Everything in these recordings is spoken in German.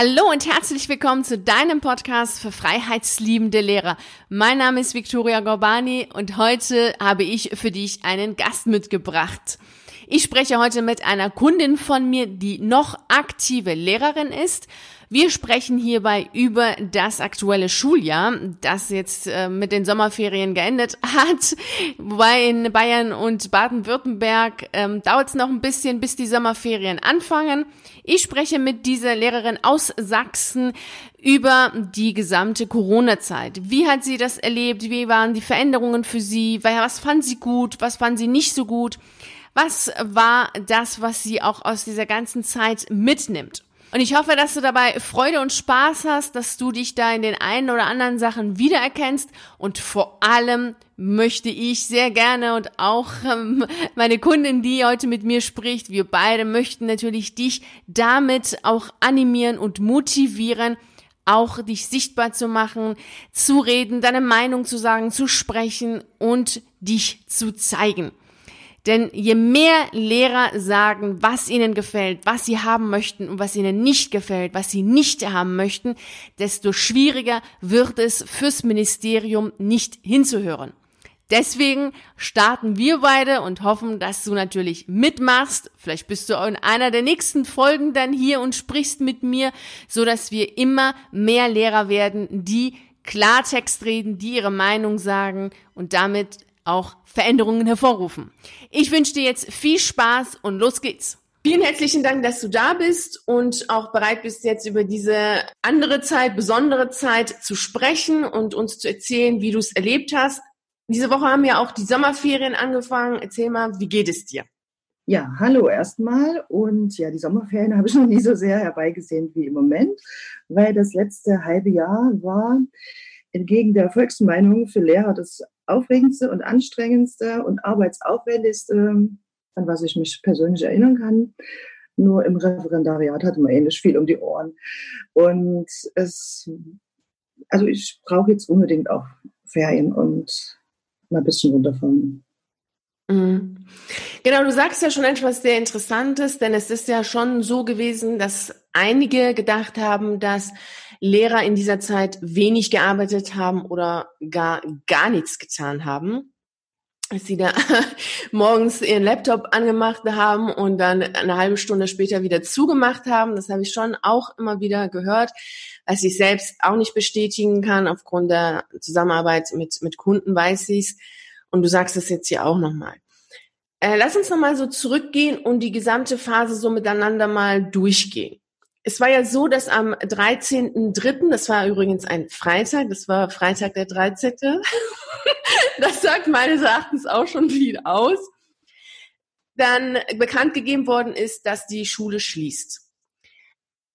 Hallo und herzlich willkommen zu deinem Podcast für freiheitsliebende Lehrer. Mein Name ist Viktoria Gorbani und heute habe ich für dich einen Gast mitgebracht. Ich spreche heute mit einer Kundin von mir, die noch aktive Lehrerin ist wir sprechen hierbei über das aktuelle Schuljahr, das jetzt äh, mit den Sommerferien geendet hat. Wobei in Bayern und Baden-Württemberg ähm, dauert es noch ein bisschen, bis die Sommerferien anfangen. Ich spreche mit dieser Lehrerin aus Sachsen über die gesamte Corona-Zeit. Wie hat sie das erlebt? Wie waren die Veränderungen für sie? Was fand sie gut? Was fand sie nicht so gut? Was war das, was sie auch aus dieser ganzen Zeit mitnimmt? Und ich hoffe, dass du dabei Freude und Spaß hast, dass du dich da in den einen oder anderen Sachen wiedererkennst. Und vor allem möchte ich sehr gerne und auch ähm, meine Kundin, die heute mit mir spricht, wir beide möchten natürlich dich damit auch animieren und motivieren, auch dich sichtbar zu machen, zu reden, deine Meinung zu sagen, zu sprechen und dich zu zeigen. Denn je mehr Lehrer sagen, was ihnen gefällt, was sie haben möchten und was ihnen nicht gefällt, was sie nicht haben möchten, desto schwieriger wird es fürs Ministerium nicht hinzuhören. Deswegen starten wir beide und hoffen, dass du natürlich mitmachst. Vielleicht bist du in einer der nächsten Folgen dann hier und sprichst mit mir, so dass wir immer mehr Lehrer werden, die Klartext reden, die ihre Meinung sagen und damit auch Veränderungen hervorrufen. Ich wünsche dir jetzt viel Spaß und los geht's. Vielen herzlichen Dank, dass du da bist und auch bereit bist, jetzt über diese andere Zeit, besondere Zeit zu sprechen und uns zu erzählen, wie du es erlebt hast. Diese Woche haben ja auch die Sommerferien angefangen. Erzähl mal, wie geht es dir? Ja, hallo erstmal. Und ja, die Sommerferien habe ich noch nie so sehr herbeigesehen wie im Moment, weil das letzte halbe Jahr war entgegen der Volksmeinung für Lehrer das aufregendste und anstrengendste und arbeitsaufwendigste, an was ich mich persönlich erinnern kann. Nur im Referendariat hatte man ähnlich viel um die Ohren. Und es, also ich brauche jetzt unbedingt auch Ferien und mal ein bisschen runterfahren. Mhm. Genau, du sagst ja schon etwas sehr Interessantes, denn es ist ja schon so gewesen, dass einige gedacht haben, dass Lehrer in dieser Zeit wenig gearbeitet haben oder gar, gar nichts getan haben. Dass sie da morgens ihren Laptop angemacht haben und dann eine halbe Stunde später wieder zugemacht haben. Das habe ich schon auch immer wieder gehört, was ich selbst auch nicht bestätigen kann. Aufgrund der Zusammenarbeit mit, mit Kunden weiß ich es. Und du sagst es jetzt hier auch nochmal. Äh, lass uns nochmal so zurückgehen und die gesamte Phase so miteinander mal durchgehen es war ja so, dass am 13.3., das war übrigens ein Freitag, das war Freitag der 13. das sagt meines Erachtens auch schon viel aus, dann bekannt gegeben worden ist, dass die Schule schließt.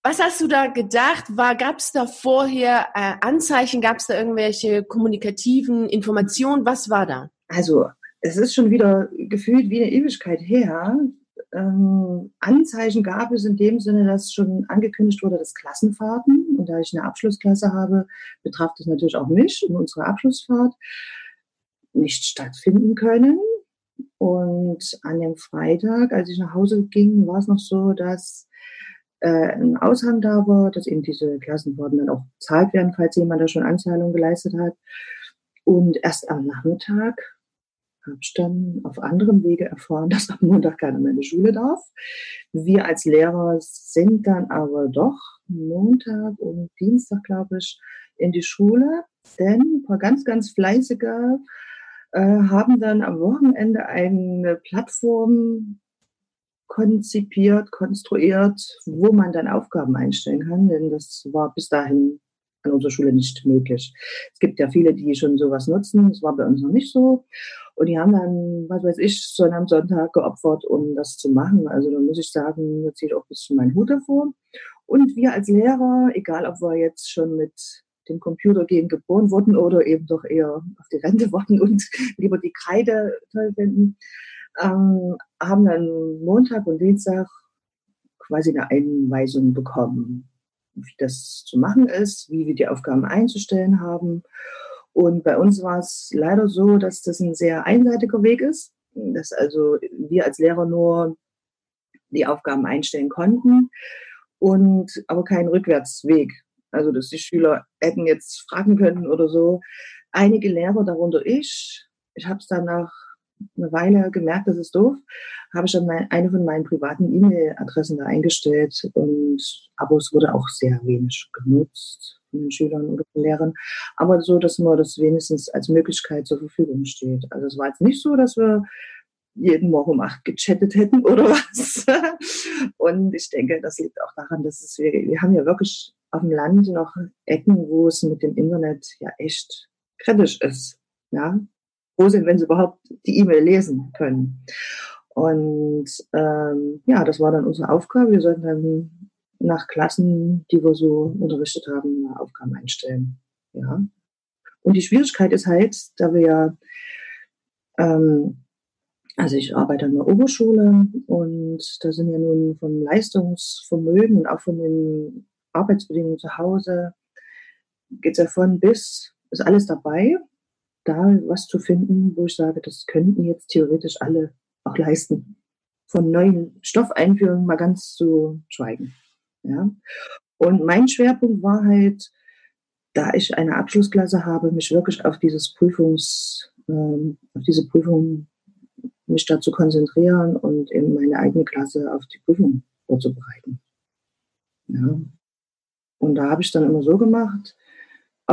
Was hast du da gedacht? Gab es da vorher äh, Anzeichen? Gab es da irgendwelche kommunikativen Informationen? Was war da? Also es ist schon wieder gefühlt wie eine Ewigkeit her, ähm, Anzeichen gab es in dem Sinne, dass schon angekündigt wurde, dass Klassenfahrten, und da ich eine Abschlussklasse habe, betraf das natürlich auch mich und unsere Abschlussfahrt, nicht stattfinden können. Und an dem Freitag, als ich nach Hause ging, war es noch so, dass äh, ein Aushang da war, dass eben diese Klassenfahrten dann auch bezahlt werden, falls jemand da schon Anzahlung geleistet hat. Und erst am Nachmittag ich dann auf anderem Wege erfahren, dass am Montag keiner mehr in die Schule darf. Wir als Lehrer sind dann aber doch Montag und Dienstag, glaube ich, in die Schule, denn ein paar ganz, ganz fleißige äh, haben dann am Wochenende eine Plattform konzipiert, konstruiert, wo man dann Aufgaben einstellen kann, denn das war bis dahin an unserer Schule nicht möglich. Es gibt ja viele, die schon sowas nutzen. Das war bei uns noch nicht so. Und die haben dann, was weiß ich, so am Sonntag geopfert, um das zu machen. Also da muss ich sagen, da ziehe ich auch ein bisschen meinen Hut davor. Und wir als Lehrer, egal ob wir jetzt schon mit dem Computer gehen geboren wurden oder eben doch eher auf die Rente warten und lieber die Kreide toll finden, ähm, haben dann Montag und Dienstag quasi eine Einweisung bekommen wie das zu machen ist, wie wir die Aufgaben einzustellen haben. Und bei uns war es leider so, dass das ein sehr einseitiger Weg ist, dass also wir als Lehrer nur die Aufgaben einstellen konnten und aber kein Rückwärtsweg. Also, dass die Schüler hätten jetzt fragen können oder so. Einige Lehrer, darunter ich, ich habe es dann nach einer Weile gemerkt, das ist doof, habe ich dann eine von meinen privaten E-Mail-Adressen da eingestellt. Und, aber es wurde auch sehr wenig genutzt von den Schülern oder den Lehrern. Aber so, dass man das wenigstens als Möglichkeit zur Verfügung steht. Also es war jetzt nicht so, dass wir jeden Morgen um acht gechattet hätten oder was. Und ich denke, das liegt auch daran, dass es, wir, wir haben ja wirklich auf dem Land noch Ecken, wo es mit dem Internet ja echt kritisch ist. Ja, froh sind, wenn sie überhaupt die E-Mail lesen können. Und ähm, ja, das war dann unsere Aufgabe. Wir sollten dann nach Klassen, die wir so unterrichtet haben, Aufgaben einstellen. Ja. Und die Schwierigkeit ist halt, da wir ja, ähm, also ich arbeite an der Oberschule und da sind ja nun vom Leistungsvermögen und auch von den Arbeitsbedingungen zu Hause, geht es ja von bis, ist alles dabei da was zu finden, wo ich sage, das könnten jetzt theoretisch alle auch leisten. Von neuen Stoffeinführungen mal ganz zu schweigen. Ja. Und mein Schwerpunkt war halt, da ich eine Abschlussklasse habe, mich wirklich auf dieses Prüfungs, ähm, auf diese Prüfung mich dazu konzentrieren und eben meine eigene Klasse auf die Prüfung vorzubereiten. Ja. Und da habe ich dann immer so gemacht,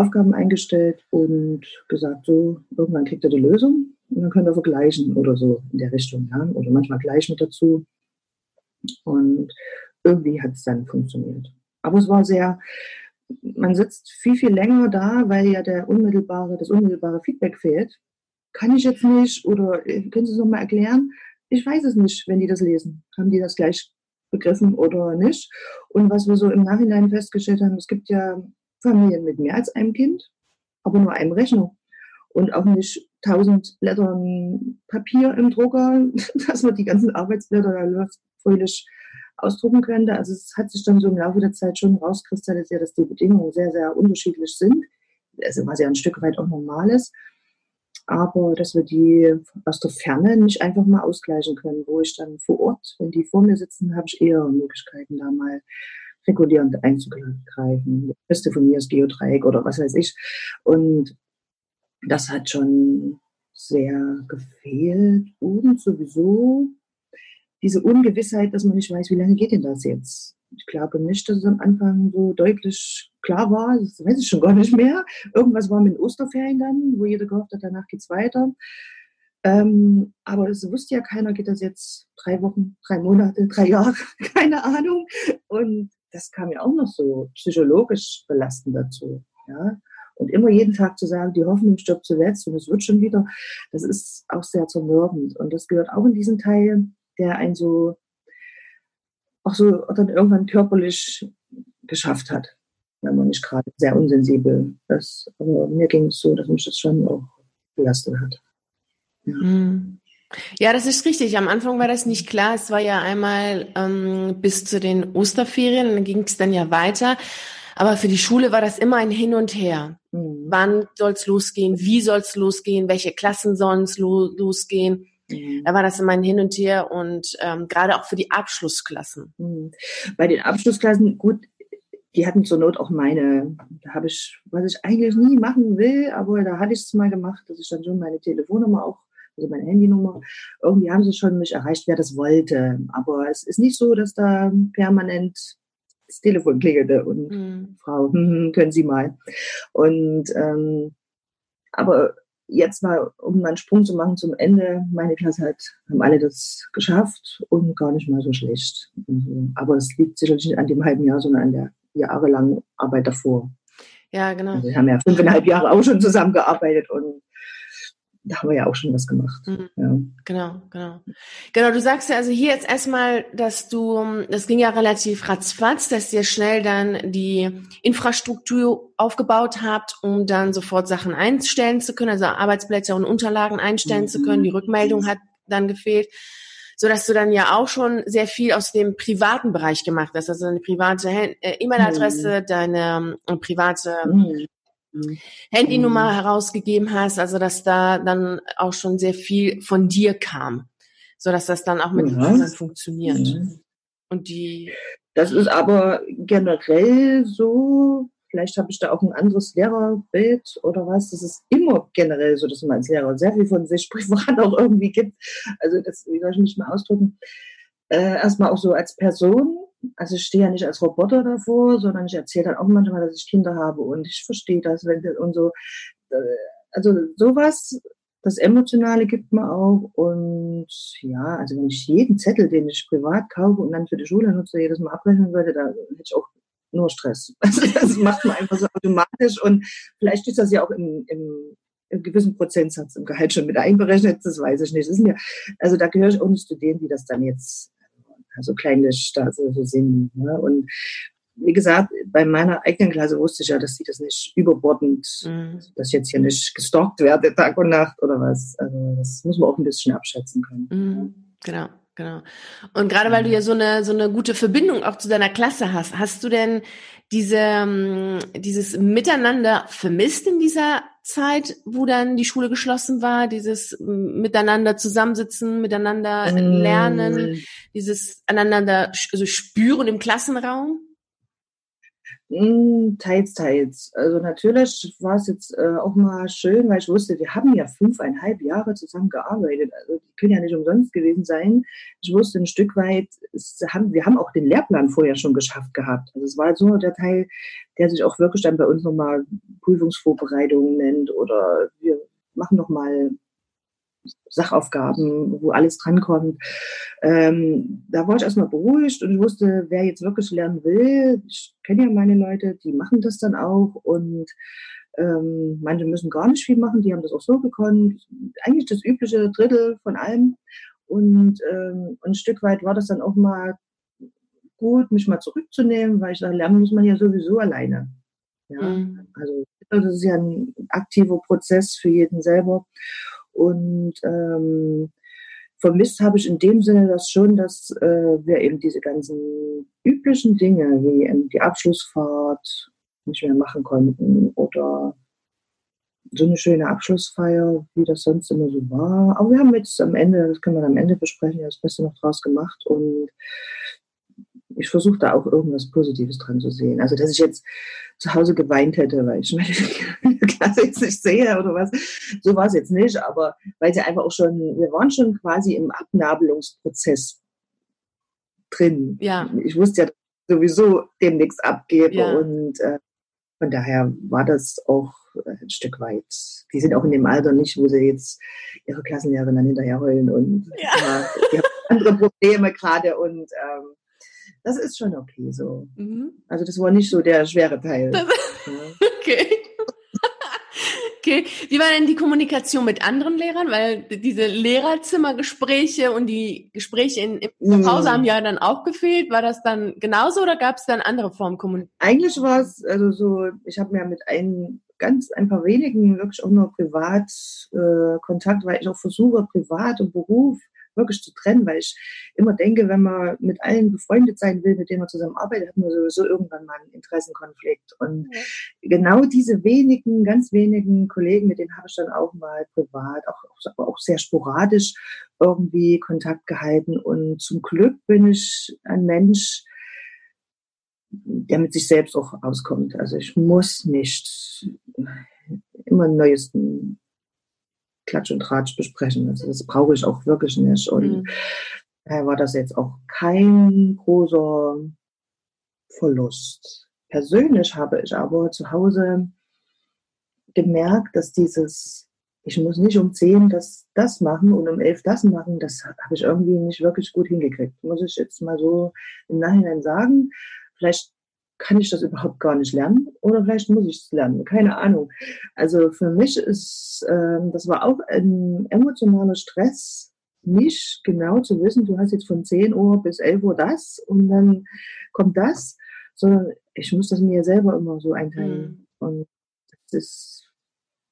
Aufgaben eingestellt und gesagt, so, irgendwann kriegt er die Lösung und dann könnt ihr vergleichen oder so in der Richtung, ja, oder manchmal gleich mit dazu. Und irgendwie hat es dann funktioniert. Aber es war sehr, man sitzt viel, viel länger da, weil ja der unmittelbare, das unmittelbare Feedback fehlt. Kann ich jetzt nicht oder äh, können Sie es nochmal erklären? Ich weiß es nicht, wenn die das lesen. Haben die das gleich begriffen oder nicht? Und was wir so im Nachhinein festgestellt haben, es gibt ja Familien mit mehr als einem Kind, aber nur einem Rechner und auch nicht tausend Blättern Papier im Drucker, dass man die ganzen Arbeitsblätter da fröhlich ausdrucken könnte. Also es hat sich dann so im Laufe der Zeit schon rauskristallisiert, dass die Bedingungen sehr, sehr unterschiedlich sind. Also was ja ein Stück weit auch normal ist. Aber dass wir die aus der Ferne nicht einfach mal ausgleichen können, wo ich dann vor Ort, wenn die vor mir sitzen, habe ich eher Möglichkeiten, da mal regulierend einzugreifen. Beste von mir ist Geodreieck oder was weiß ich. Und das hat schon sehr gefehlt. Und sowieso diese Ungewissheit, dass man nicht weiß, wie lange geht denn das jetzt? Ich glaube nicht, dass es am Anfang so deutlich klar war. Das weiß ich schon gar nicht mehr. Irgendwas war mit den Osterferien dann, wo jeder gehofft hat, danach geht es weiter. Ähm, aber das wusste ja keiner, geht das jetzt drei Wochen, drei Monate, drei Jahre, keine Ahnung. Und das kam ja auch noch so psychologisch belastend dazu. Ja? Und immer jeden Tag zu sagen, die Hoffnung stirbt zuletzt und es wird schon wieder, das ist auch sehr zermürbend. Und das gehört auch in diesen Teil, der einen so, auch so dann irgendwann körperlich geschafft hat, wenn man nicht gerade sehr unsensibel ist. Aber mir ging es so, dass mich das schon auch belastet hat. Ja. Mhm. Ja, das ist richtig. Am Anfang war das nicht klar. Es war ja einmal ähm, bis zu den Osterferien, dann ging es dann ja weiter. Aber für die Schule war das immer ein Hin und Her. Mhm. Wann soll's losgehen? Wie soll's losgehen? Welche Klassen sollen's lo losgehen? Mhm. Da war das immer ein Hin und Her und ähm, gerade auch für die Abschlussklassen. Mhm. Bei den Abschlussklassen, gut, die hatten zur Not auch meine, da habe ich, was ich eigentlich nie machen will, aber da hatte ich es mal gemacht, dass ich dann schon meine Telefonnummer auch also meine Handynummer. Irgendwie haben sie schon mich erreicht, wer das wollte. Aber es ist nicht so, dass da permanent das Telefon klingelte und mhm. Frau, können Sie mal. Und ähm, aber jetzt mal, um mal einen Sprung zu machen zum Ende, meine Klasse hat, haben alle das geschafft und gar nicht mal so schlecht. Also, aber es liegt sicherlich nicht an dem halben Jahr, sondern an der jahrelangen Arbeit davor. Ja, genau. Also wir haben ja fünfeinhalb Jahre auch schon zusammengearbeitet und da haben wir ja auch schon was gemacht. Mhm. Ja. Genau, genau. Genau, du sagst ja also hier jetzt erstmal, dass du, das ging ja relativ ratzfatz, dass ihr schnell dann die Infrastruktur aufgebaut habt, um dann sofort Sachen einstellen zu können, also Arbeitsblätter und Unterlagen einstellen mhm. zu können. Die Rückmeldung hat dann gefehlt so dass du dann ja auch schon sehr viel aus dem privaten Bereich gemacht hast, also deine private äh, E-Mail-Adresse, mhm. deine äh, private mhm. Handynummer mhm. herausgegeben hast, also dass da dann auch schon sehr viel von dir kam, so dass das dann auch mit ja. den anderen funktioniert. Mhm. Und die Das ist aber generell so, vielleicht habe ich da auch ein anderes Lehrerbild oder was. Das ist immer generell so, dass man als Lehrer sehr viel von sich privat auch irgendwie gibt. Also das, wie soll ich mich mal ausdrücken? Äh, erstmal auch so als Person. Also ich stehe ja nicht als Roboter davor, sondern ich erzähle dann auch manchmal, dass ich Kinder habe und ich verstehe das wenn, und so. Äh, also sowas das Emotionale gibt man auch. Und ja, also wenn ich jeden Zettel, den ich privat kaufe und dann für die Schule nutze, jedes Mal abrechnen würde, da hätte ich auch nur Stress. Also das macht man einfach so automatisch. Und vielleicht ist das ja auch im, im, im gewissen Prozentsatz im Gehalt schon mit einberechnet, das weiß ich nicht. Das ist mir, also da gehöre ich auch nicht zu denen, die das dann jetzt also kleinlich da so, so sehen. Ne? Und wie gesagt, bei meiner eigenen Klasse wusste ich ja, dass sie das nicht überbordend, mhm. dass ich jetzt hier nicht gestalkt werde, Tag und Nacht oder was. Also das muss man auch ein bisschen abschätzen können. Mhm. Genau. Genau. Und gerade weil du ja so eine, so eine gute Verbindung auch zu deiner Klasse hast, hast du denn diese, ähm, dieses Miteinander vermisst in dieser Zeit, wo dann die Schule geschlossen war, dieses Miteinander zusammensitzen, miteinander lernen, mm. dieses einander also spüren im Klassenraum? Hm, teils, teils. Also natürlich war es jetzt äh, auch mal schön, weil ich wusste, wir haben ja fünfeinhalb Jahre zusammen gearbeitet. Also die können ja nicht umsonst gewesen sein. Ich wusste ein Stück weit, haben, wir haben auch den Lehrplan vorher schon geschafft gehabt. Also es war so der Teil, der sich auch wirklich dann bei uns nochmal Prüfungsvorbereitungen nennt oder wir machen nochmal Sachaufgaben, wo alles drankommt. Ähm, da war ich erstmal beruhigt und ich wusste, wer jetzt wirklich lernen will, ich kenne ja meine Leute, die machen das dann auch und ähm, manche müssen gar nicht viel machen, die haben das auch so gekonnt. Eigentlich das übliche Drittel von allem. Und ähm, ein Stück weit war das dann auch mal gut, mich mal zurückzunehmen, weil ich sage, lernen muss man ja sowieso alleine. Ja, mhm. also das ist ja ein aktiver Prozess für jeden selber. Und ähm, vermisst habe ich in dem Sinne das schon, dass äh, wir eben diese ganzen üblichen Dinge wie ähm, die Abschlussfahrt nicht mehr machen konnten oder so eine schöne Abschlussfeier, wie das sonst immer so war. Aber wir haben jetzt am Ende, das können wir am Ende besprechen, das Beste noch draus gemacht und ich versuche da auch irgendwas Positives dran zu sehen. Also, dass ich jetzt zu Hause geweint hätte, weil ich meine Klasse jetzt nicht sehe oder was. So war es jetzt nicht, aber weil sie einfach auch schon, wir waren schon quasi im Abnabelungsprozess drin. Ja. Ich wusste ja sowieso demnächst abgebe ja. und äh, von daher war das auch ein Stück weit. Die sind auch in dem Alter nicht, wo sie jetzt ihre Klassenlehrerin dann hinterher heulen und ja. ja die haben andere Probleme gerade und ähm, das ist schon okay so. Mhm. Also das war nicht so der schwere Teil. Okay. Okay, wie war denn die Kommunikation mit anderen Lehrern? Weil diese Lehrerzimmergespräche und die Gespräche in, in Pause mhm. haben ja dann auch gefehlt. War das dann genauso oder gab es dann andere Formen Kommunikation? Eigentlich war es also so, ich habe mir mit einem ganz ein paar wenigen wirklich auch nur privat äh, Kontakt, weil ich auch versuche, privat und Beruf wirklich zu trennen, weil ich immer denke, wenn man mit allen befreundet sein will, mit denen man zusammenarbeitet, hat man sowieso irgendwann mal einen Interessenkonflikt. Und ja. genau diese wenigen, ganz wenigen Kollegen, mit denen habe ich dann auch mal privat, auch, auch, auch sehr sporadisch irgendwie Kontakt gehalten. Und zum Glück bin ich ein Mensch, der mit sich selbst auch auskommt. Also ich muss nicht immer neuesten Klatsch und Tratsch besprechen. Also das brauche ich auch wirklich nicht. Und mhm. daher war das jetzt auch kein großer Verlust. Persönlich habe ich aber zu Hause gemerkt, dass dieses, ich muss nicht um 10 das, das machen und um 11 das machen, das habe ich irgendwie nicht wirklich gut hingekriegt. Muss ich jetzt mal so im Nachhinein sagen. Vielleicht kann ich das überhaupt gar nicht lernen oder vielleicht muss ich es lernen, keine Ahnung. Also für mich ist, äh, das war auch ein emotionaler Stress, nicht genau zu wissen, du hast jetzt von 10 Uhr bis 11 Uhr das und dann kommt das, sondern ich muss das mir selber immer so einteilen. Mhm. Und das ist,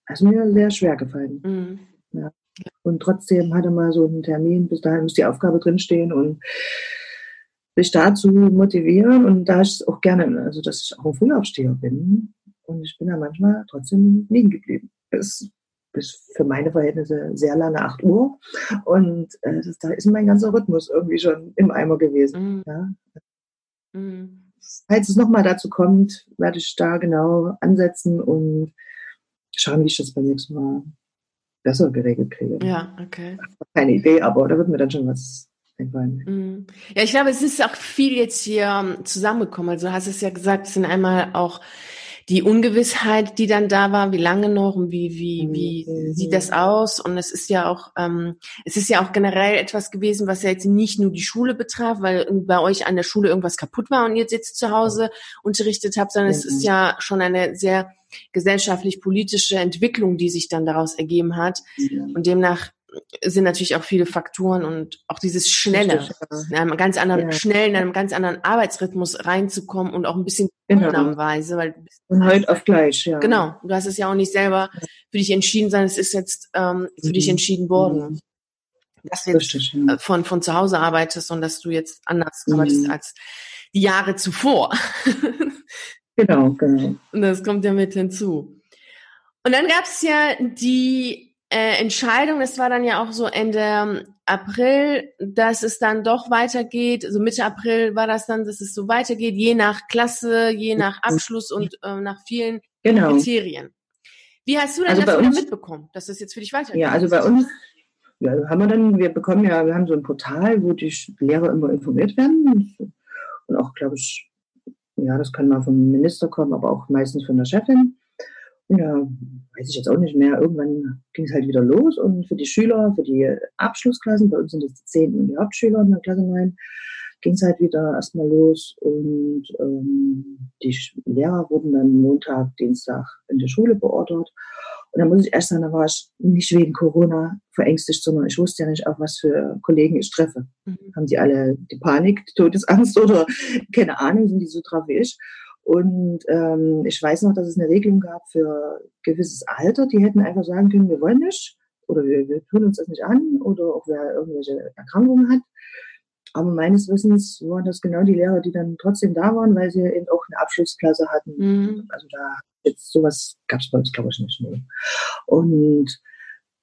das ist mir sehr schwer gefallen. Mhm. Ja. Und trotzdem hatte mal so einen Termin, bis dahin muss die Aufgabe drinstehen und sich dazu motivieren und da ich auch gerne, also dass ich auch ein Frühaufsteher bin und ich bin da manchmal trotzdem liegen geblieben. Bis, bis für meine Verhältnisse sehr lange 8 Uhr und äh, das, da ist mein ganzer Rhythmus irgendwie schon im Eimer gewesen. Mhm. Ja. Mhm. Falls es nochmal dazu kommt, werde ich da genau ansetzen und schauen, wie ich das beim nächsten Mal besser geregelt kriege. Ja, okay. Keine Idee, aber da wird mir dann schon was einfallen. Mhm. Ja, ich glaube, es ist auch viel jetzt hier ähm, zusammengekommen. Also du hast es ja gesagt, es sind einmal auch die Ungewissheit, die dann da war, wie lange noch und wie, wie, wie mhm. sieht das aus? Und es ist ja auch, ähm, es ist ja auch generell etwas gewesen, was ja jetzt nicht nur die Schule betraf, weil bei euch an der Schule irgendwas kaputt war und ihr jetzt zu Hause unterrichtet habt, sondern mhm. es ist ja schon eine sehr gesellschaftlich-politische Entwicklung, die sich dann daraus ergeben hat. Mhm. Und demnach sind natürlich auch viele Faktoren und auch dieses Schnelle, in einem ganz anderen, ja. schnell in einem ganz anderen Arbeitsrhythmus reinzukommen und auch ein bisschen genau. Weise, weil von heute auf gleich, ja. Genau, du hast es ja auch nicht selber für dich entschieden, sondern es ist jetzt ähm, für mhm. dich entschieden worden. Mhm. Dass du jetzt Richtig, ja. von, von zu Hause arbeitest und dass du jetzt anders mhm. arbeitest als die Jahre zuvor. genau, genau. Und das kommt ja mit hinzu. Und dann gab es ja die äh, Entscheidung, das war dann ja auch so Ende April, dass es dann doch weitergeht. So Mitte April war das dann, dass es so weitergeht, je nach Klasse, je nach Abschluss und äh, nach vielen genau. Kriterien. Wie hast du denn also das wieder mitbekommen, dass das jetzt für dich weitergeht? Ja, also bei uns ja, haben wir dann, wir bekommen ja, wir haben so ein Portal, wo die Lehrer immer informiert werden. Und auch, glaube ich, ja, das kann mal vom Minister kommen, aber auch meistens von der Chefin. Ja, weiß ich jetzt auch nicht mehr. Irgendwann ging es halt wieder los und für die Schüler, für die Abschlussklassen, bei uns sind es die Zehnten und die Hauptschüler in der Klasse 9, ging es halt wieder erstmal los und ähm, die Lehrer wurden dann Montag, Dienstag in der Schule beordert. Und dann muss ich erst sagen, da war ich nicht wegen Corona verängstigt, sondern ich wusste ja nicht auch, was für Kollegen ich treffe. Mhm. Haben die alle die Panik, die Todesangst oder keine Ahnung, sind die so drauf wie ich? Und ähm, ich weiß noch, dass es eine Regelung gab für gewisses Alter. Die hätten einfach sagen können, wir wollen nicht oder wir, wir tun uns das nicht an oder auch wer irgendwelche Erkrankungen hat. Aber meines Wissens waren das genau die Lehrer, die dann trotzdem da waren, weil sie eben auch eine Abschlussklasse hatten. Mhm. Also da jetzt sowas gab es bei uns, glaube ich, nicht. Nee. Und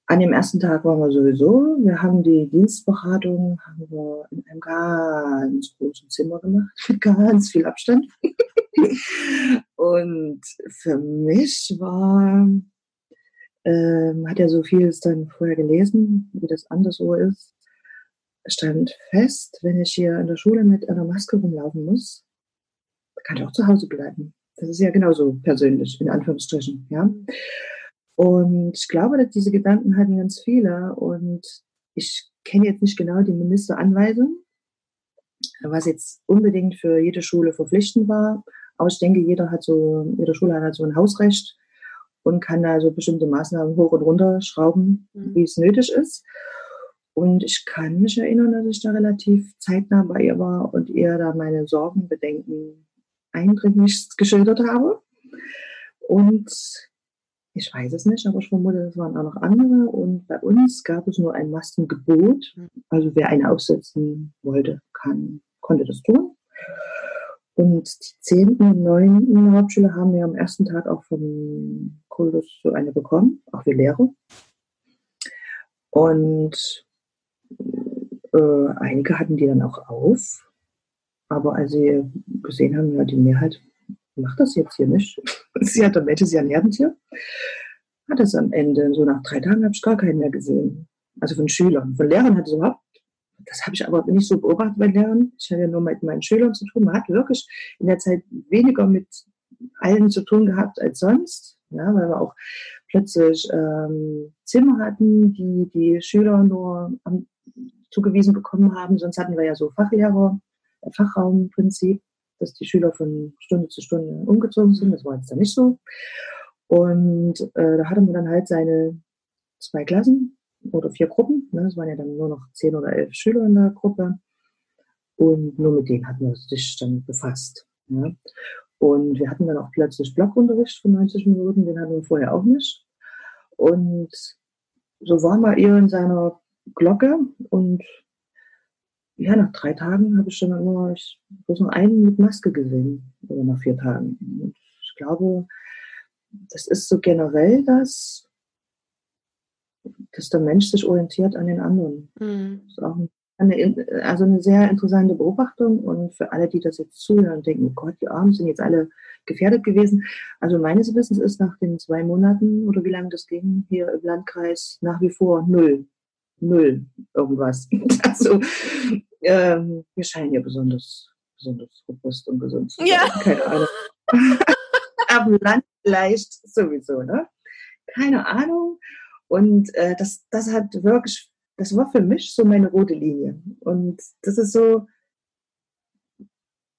an dem ersten Tag waren wir sowieso. Wir haben die Dienstberatung haben wir in einem ganz großen Zimmer gemacht, mit ganz viel Abstand. und für mich war, ähm, hat ja so vieles dann vorher gelesen, wie das anders so ist, stand fest, wenn ich hier in der Schule mit einer Maske rumlaufen muss, kann ich auch zu Hause bleiben. Das ist ja genauso persönlich, in Anführungsstrichen, ja. Und ich glaube, dass diese Gedanken hatten ganz viele und ich kenne jetzt nicht genau die Ministeranweisung, was jetzt unbedingt für jede Schule verpflichtend war. Aber ich denke, jeder hat so, jede Schule hat halt so ein Hausrecht und kann da so bestimmte Maßnahmen hoch und runter schrauben, mhm. wie es nötig ist. Und ich kann mich erinnern, dass ich da relativ zeitnah bei ihr war und ihr da meine Sorgen, Bedenken eindringlich geschildert habe. Und ich weiß es nicht, aber ich vermute, es waren auch noch andere. Und bei uns gab es nur ein Maskengebot. Also wer eine aufsetzen wollte, kann, konnte das tun. Und die zehnten und neunten Hauptschüler haben wir am ersten Tag auch vom Kultus so eine bekommen, auch wir Lehrer. Und äh, einige hatten die dann auch auf. Aber als sie gesehen haben, ja, die Mehrheit macht das jetzt hier nicht. sie hat dann welches Jahr Lerntier. Hat es am Ende, so nach drei Tagen, habe ich gar keinen mehr gesehen. Also von Schülern. Von Lehrern hat es überhaupt das habe ich aber nicht so beobachtet bei Lehrern. Ich hatte ja nur mit meinen Schülern zu tun. Man hat wirklich in der Zeit weniger mit allen zu tun gehabt als sonst, ja, weil wir auch plötzlich ähm, Zimmer hatten, die die Schüler nur am, zugewiesen bekommen haben. Sonst hatten wir ja so Fachlehrer, äh, Fachraumprinzip, dass die Schüler von Stunde zu Stunde umgezogen sind. Das war jetzt dann nicht so. Und äh, da hatte man dann halt seine zwei Klassen oder vier Gruppen. Ne? Es waren ja dann nur noch zehn oder elf Schüler in der Gruppe. Und nur mit denen hatten wir sich dann befasst. Ja? Und wir hatten dann auch plötzlich Blockunterricht von 90 Minuten, den hatten wir vorher auch nicht. Und so war mal eher in seiner Glocke und ja, nach drei Tagen habe ich dann nur, ich bloß noch einen mit Maske gesehen, oder nach vier Tagen. Und ich glaube, das ist so generell das, dass der Mensch sich orientiert an den anderen. Mhm. Das ist auch ein eine, also eine sehr interessante Beobachtung und für alle, die das jetzt zuhören, denken, oh Gott, die Armen sind jetzt alle gefährdet gewesen. Also meines Wissens ist nach den zwei Monaten oder wie lange das ging hier im Landkreis nach wie vor null. Null irgendwas. Also ähm, wir scheinen ja besonders, besonders robust und gesund zu sein. Ja. Keine Ahnung. Am Land vielleicht sowieso, ne? Keine Ahnung. Und äh, das, das hat wirklich das war für mich so meine rote Linie. Und das ist so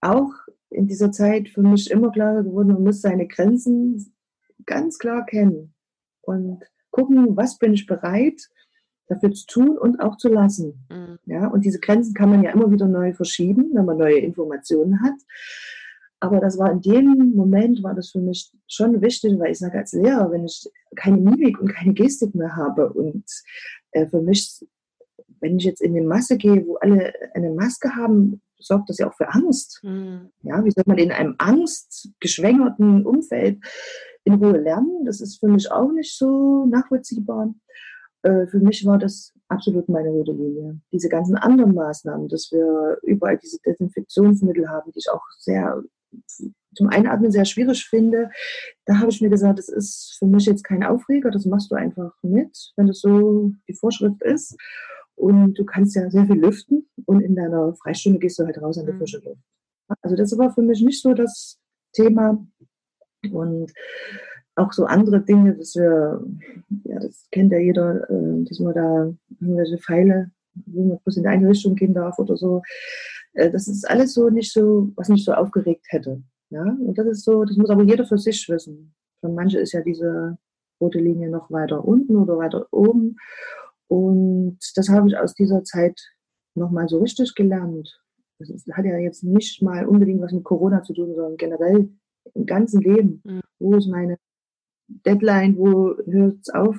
auch in dieser Zeit für mich immer klarer geworden, man muss seine Grenzen ganz klar kennen und gucken, was bin ich bereit dafür zu tun und auch zu lassen. Mhm. Ja, und diese Grenzen kann man ja immer wieder neu verschieben, wenn man neue Informationen hat. Aber das war in dem Moment, war das für mich schon wichtig, weil ich sage als Lehrer, wenn ich keine Mimik und keine Gestik mehr habe und äh, für mich, wenn ich jetzt in die Masse gehe, wo alle eine Maske haben, sorgt das ja auch für Angst. Mhm. Ja, wie soll man in einem angstgeschwängerten Umfeld in Ruhe lernen? Das ist für mich auch nicht so nachvollziehbar. Äh, für mich war das absolut meine rote Linie. Diese ganzen anderen Maßnahmen, dass wir überall diese Desinfektionsmittel haben, die ich auch sehr zum Einatmen sehr schwierig finde, da habe ich mir gesagt, das ist für mich jetzt kein Aufreger, das machst du einfach mit, wenn das so die Vorschrift ist. Und du kannst ja sehr viel lüften und in deiner Freistunde gehst du halt raus an die mhm. frische Luft. Also das war für mich nicht so das Thema. Und auch so andere Dinge, dass wir, ja, das kennt ja jeder, äh, dass man da irgendwelche Pfeile, wo man bloß in eine Richtung gehen darf oder so. Äh, das ist alles so nicht so, was mich so aufgeregt hätte. Ja, und das ist so, das muss aber jeder für sich wissen. Für manche ist ja diese rote Linie noch weiter unten oder weiter oben. Und das habe ich aus dieser Zeit nochmal so richtig gelernt. Das ist, hat ja jetzt nicht mal unbedingt was mit Corona zu tun, sondern generell im ganzen Leben. Mhm. Wo ist meine Deadline? Wo hört es auf,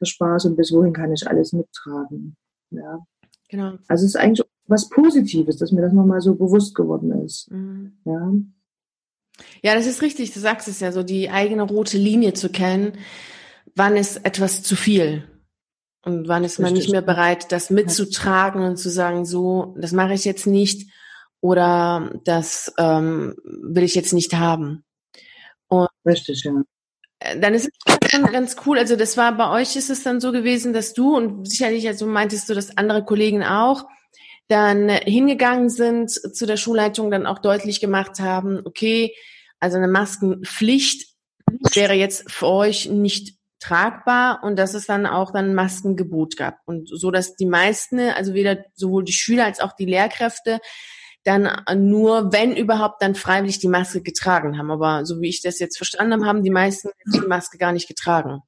der Spaß und bis wohin kann ich alles mittragen? Ja. Genau. Also es ist eigentlich was Positives, dass mir das nochmal so bewusst geworden ist. Mhm. Ja. Ja, das ist richtig. Du sagst es ja so, die eigene rote Linie zu kennen. Wann ist etwas zu viel? Und wann ist man nicht mehr bereit, das mitzutragen und zu sagen, so, das mache ich jetzt nicht oder das ähm, will ich jetzt nicht haben. Und Richtig, ja. Äh, dann ist es schon ganz cool. Also das war bei euch ist es dann so gewesen, dass du und sicherlich, also meintest du, dass andere Kollegen auch dann hingegangen sind zu der Schulleitung, dann auch deutlich gemacht haben, okay, also eine Maskenpflicht wäre jetzt für euch nicht tragbar und dass es dann auch dann Maskengebot gab und so, dass die meisten, also weder sowohl die Schüler als auch die Lehrkräfte dann nur, wenn überhaupt, dann freiwillig die Maske getragen haben. Aber so wie ich das jetzt verstanden habe, haben die meisten die Maske gar nicht getragen.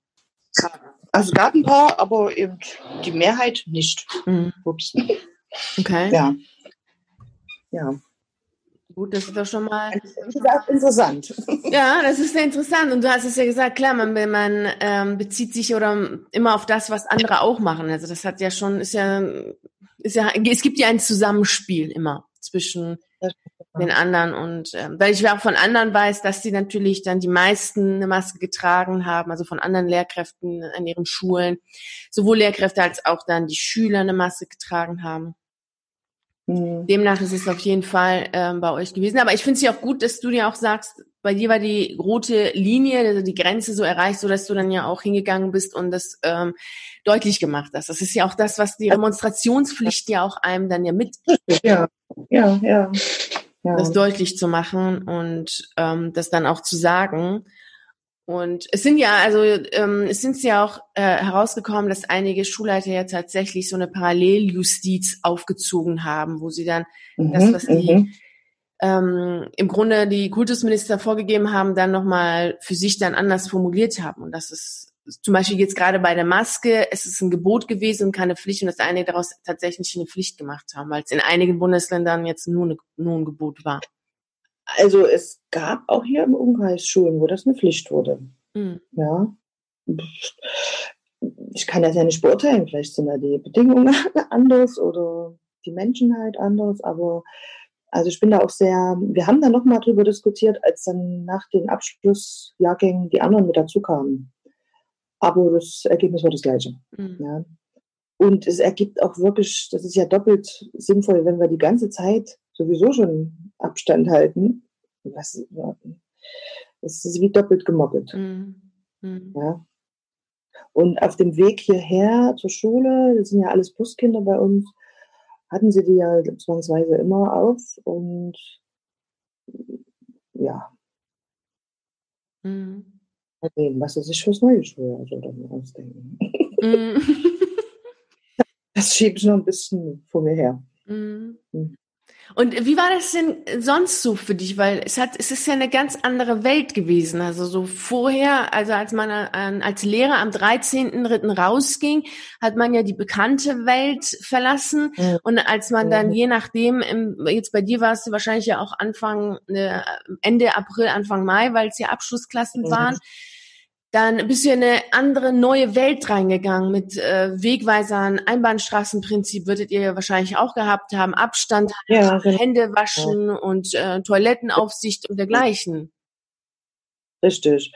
Also gab ein paar, aber eben die Mehrheit nicht. Mhm. Ups. Okay. Ja. Ja. Gut, das ist doch schon mal. Gesagt, interessant. Ja, das ist sehr interessant. Und du hast es ja gesagt, klar, man, man ähm, bezieht sich oder immer auf das, was andere auch machen. Also das hat ja schon, ist ja, ist ja, es gibt ja ein Zusammenspiel immer zwischen den anderen und ähm, weil ich auch von anderen weiß, dass sie natürlich dann die meisten eine Maske getragen haben, also von anderen Lehrkräften an ihren Schulen, sowohl Lehrkräfte als auch dann die Schüler eine Maske getragen haben. Mhm. Demnach ist es auf jeden Fall ähm, bei euch gewesen. Aber ich finde es ja auch gut, dass du dir auch sagst, bei dir war die rote Linie, also die Grenze so erreicht, so dass du dann ja auch hingegangen bist und das ähm, deutlich gemacht hast. Das ist ja auch das, was die Demonstrationspflicht ja auch einem dann ja mit. Ja, ja, ja. ja. Das deutlich zu machen und ähm, das dann auch zu sagen. Und es sind ja, also ähm, es sind ja auch äh, herausgekommen, dass einige Schulleiter ja tatsächlich so eine Paralleljustiz aufgezogen haben, wo sie dann mhm, das, was die mhm. ähm, im Grunde die Kultusminister vorgegeben haben, dann nochmal für sich dann anders formuliert haben. Und das ist zum Beispiel jetzt gerade bei der Maske, es ist ein Gebot gewesen und keine Pflicht und dass einige daraus tatsächlich eine Pflicht gemacht haben, weil es in einigen Bundesländern jetzt nur, eine, nur ein Gebot war. Also es gab auch hier im Umkreis Schulen, wo das eine Pflicht wurde. Mhm. Ja. Ich kann das ja nicht beurteilen, vielleicht sind da die Bedingungen anders oder die Menschen halt anders, aber also ich bin da auch sehr, wir haben da nochmal drüber diskutiert, als dann nach den Abschlussjahrgängen die anderen mit dazu kamen. Aber das Ergebnis war das gleiche. Mhm. Ja. Und es ergibt auch wirklich, das ist ja doppelt sinnvoll, wenn wir die ganze Zeit sowieso schon Abstand halten. Was, es ist wie doppelt gemoppelt. Mhm. Mhm. Ja. Und auf dem Weg hierher zur Schule, das sind ja alles Buskinder bei uns, hatten sie die ja zwangsweise immer auf und ja. Mhm. was sie sich fürs neue Schuljahr so dann ausdenken. Mhm. das schiebe ich noch ein bisschen vor mir her. Mhm. Und wie war das denn sonst so für dich? Weil es hat, es ist ja eine ganz andere Welt gewesen. Also so vorher, also als man als Lehrer am 13.3. rausging, hat man ja die bekannte Welt verlassen. Ja. Und als man dann je nachdem, jetzt bei dir warst du wahrscheinlich ja auch Anfang, äh, Ende April, Anfang Mai, weil es ja Abschlussklassen ja. waren dann bist du in eine andere neue Welt reingegangen mit äh, Wegweisern, Einbahnstraßenprinzip würdet ihr ja wahrscheinlich auch gehabt haben, Abstand, ja, genau. Hände waschen ja. und äh, Toilettenaufsicht und dergleichen. Richtig.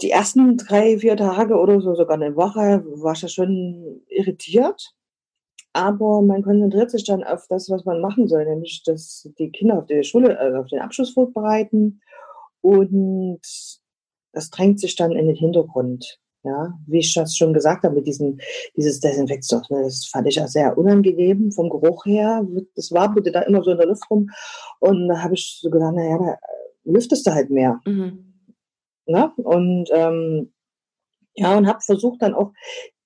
Die ersten drei, vier Tage oder so, sogar eine Woche, war ich ja schon irritiert. Aber man konzentriert sich dann auf das, was man machen soll, nämlich dass die Kinder auf die Schule, also auf den Abschluss vorbereiten und das drängt sich dann in den Hintergrund. Ja, wie ich das schon gesagt habe, mit diesem, dieses Desinfektionsmittel, ne, das fand ich auch sehr unangenehm vom Geruch her. Das war bitte da immer so in der Luft rum. Und da habe ich so gedacht, naja, da lüftest du halt mehr. Mhm. Na? Ne? Und ähm, ja, und habe versucht dann auch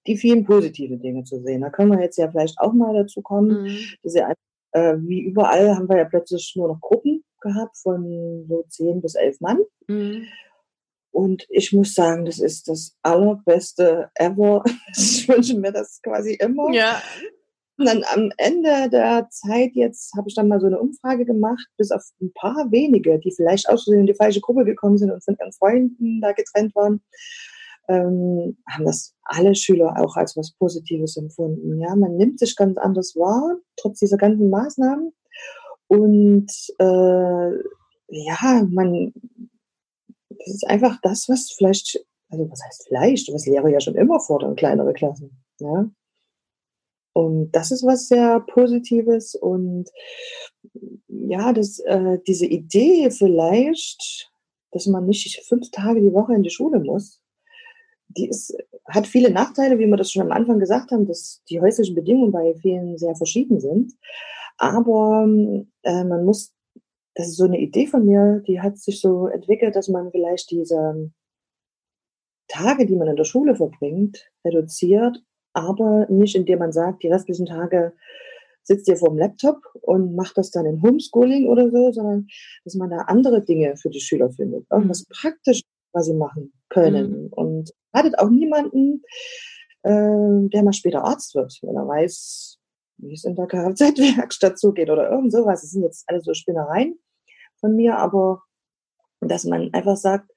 die vielen positiven Dinge zu sehen. Da können wir jetzt ja vielleicht auch mal dazu kommen, mhm. dass ja, äh, wie überall haben wir ja plötzlich nur noch Gruppen gehabt von so zehn bis elf Mann. Mhm. Und ich muss sagen, das ist das allerbeste ever. Ich wünsche mir das quasi immer. Ja. Und dann am Ende der Zeit jetzt habe ich dann mal so eine Umfrage gemacht, bis auf ein paar wenige, die vielleicht auch in die falsche Gruppe gekommen sind und von ihren Freunden da getrennt waren, ähm, haben das alle Schüler auch als was Positives empfunden. Ja, man nimmt sich ganz anders wahr, trotz dieser ganzen Maßnahmen. Und äh, ja, man das ist einfach das, was vielleicht, also was heißt vielleicht, was Lehrer ja schon immer fordern, kleinere Klassen. Ja? Und das ist was sehr Positives und ja, das, äh, diese Idee vielleicht, dass man nicht fünf Tage die Woche in die Schule muss, die ist, hat viele Nachteile, wie wir das schon am Anfang gesagt haben, dass die häuslichen Bedingungen bei vielen sehr verschieden sind. Aber äh, man muss das ist so eine Idee von mir, die hat sich so entwickelt, dass man vielleicht diese Tage, die man in der Schule verbringt, reduziert, aber nicht indem man sagt, die restlichen Tage sitzt ihr vor dem Laptop und macht das dann in Homeschooling oder so, sondern dass man da andere Dinge für die Schüler findet. Irgendwas mhm. praktisch, was sie machen können. Mhm. Und hattet auch niemanden, äh, der mal später Arzt wird, weil er weiß, wie es in der Kfz-Werkstatt zugeht oder irgend sowas. Das sind jetzt alles so Spinnereien von mir, aber dass man einfach sagt,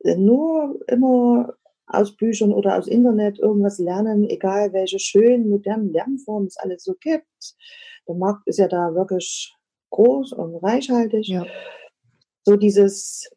äh, nur immer aus Büchern oder aus Internet irgendwas lernen, egal welche schönen modernen Lernformen es alles so gibt. Der Markt ist ja da wirklich groß und reichhaltig. Ja. So dieses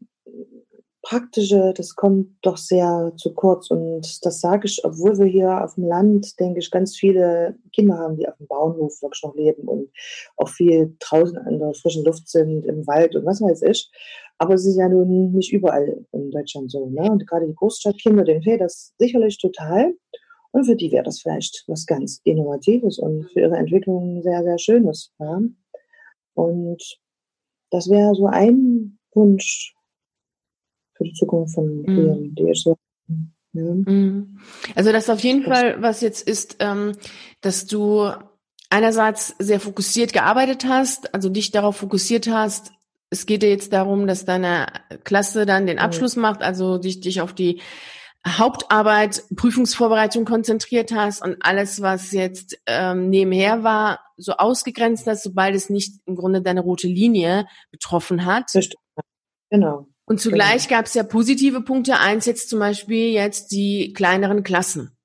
Praktische, das kommt doch sehr zu kurz. Und das sage ich, obwohl wir hier auf dem Land, denke ich, ganz viele Kinder haben, die auf dem Bauernhof wirklich noch leben und auch viel draußen an der frischen Luft sind, im Wald und was weiß ich. Aber es ist ja nun nicht überall in Deutschland so. Ne? Und gerade die Großstadtkinder, denen fehlt das sicherlich total. Und für die wäre das vielleicht was ganz Innovatives und für ihre Entwicklung sehr, sehr Schönes. Ja? Und das wäre so ein Wunsch, Zukunft von mhm. ich so ja. Mhm. Also das auf jeden Fall, was jetzt ist, ähm, dass du einerseits sehr fokussiert gearbeitet hast, also dich darauf fokussiert hast, es geht dir jetzt darum, dass deine Klasse dann den mhm. Abschluss mhm. macht, also dich, dich auf die Hauptarbeit, Prüfungsvorbereitung konzentriert hast und alles, was jetzt ähm, nebenher war, so ausgegrenzt hast, sobald es nicht im Grunde deine rote Linie betroffen hat. Genau. Und zugleich genau. gab es ja positive Punkte. Eins jetzt zum Beispiel jetzt die kleineren Klassen.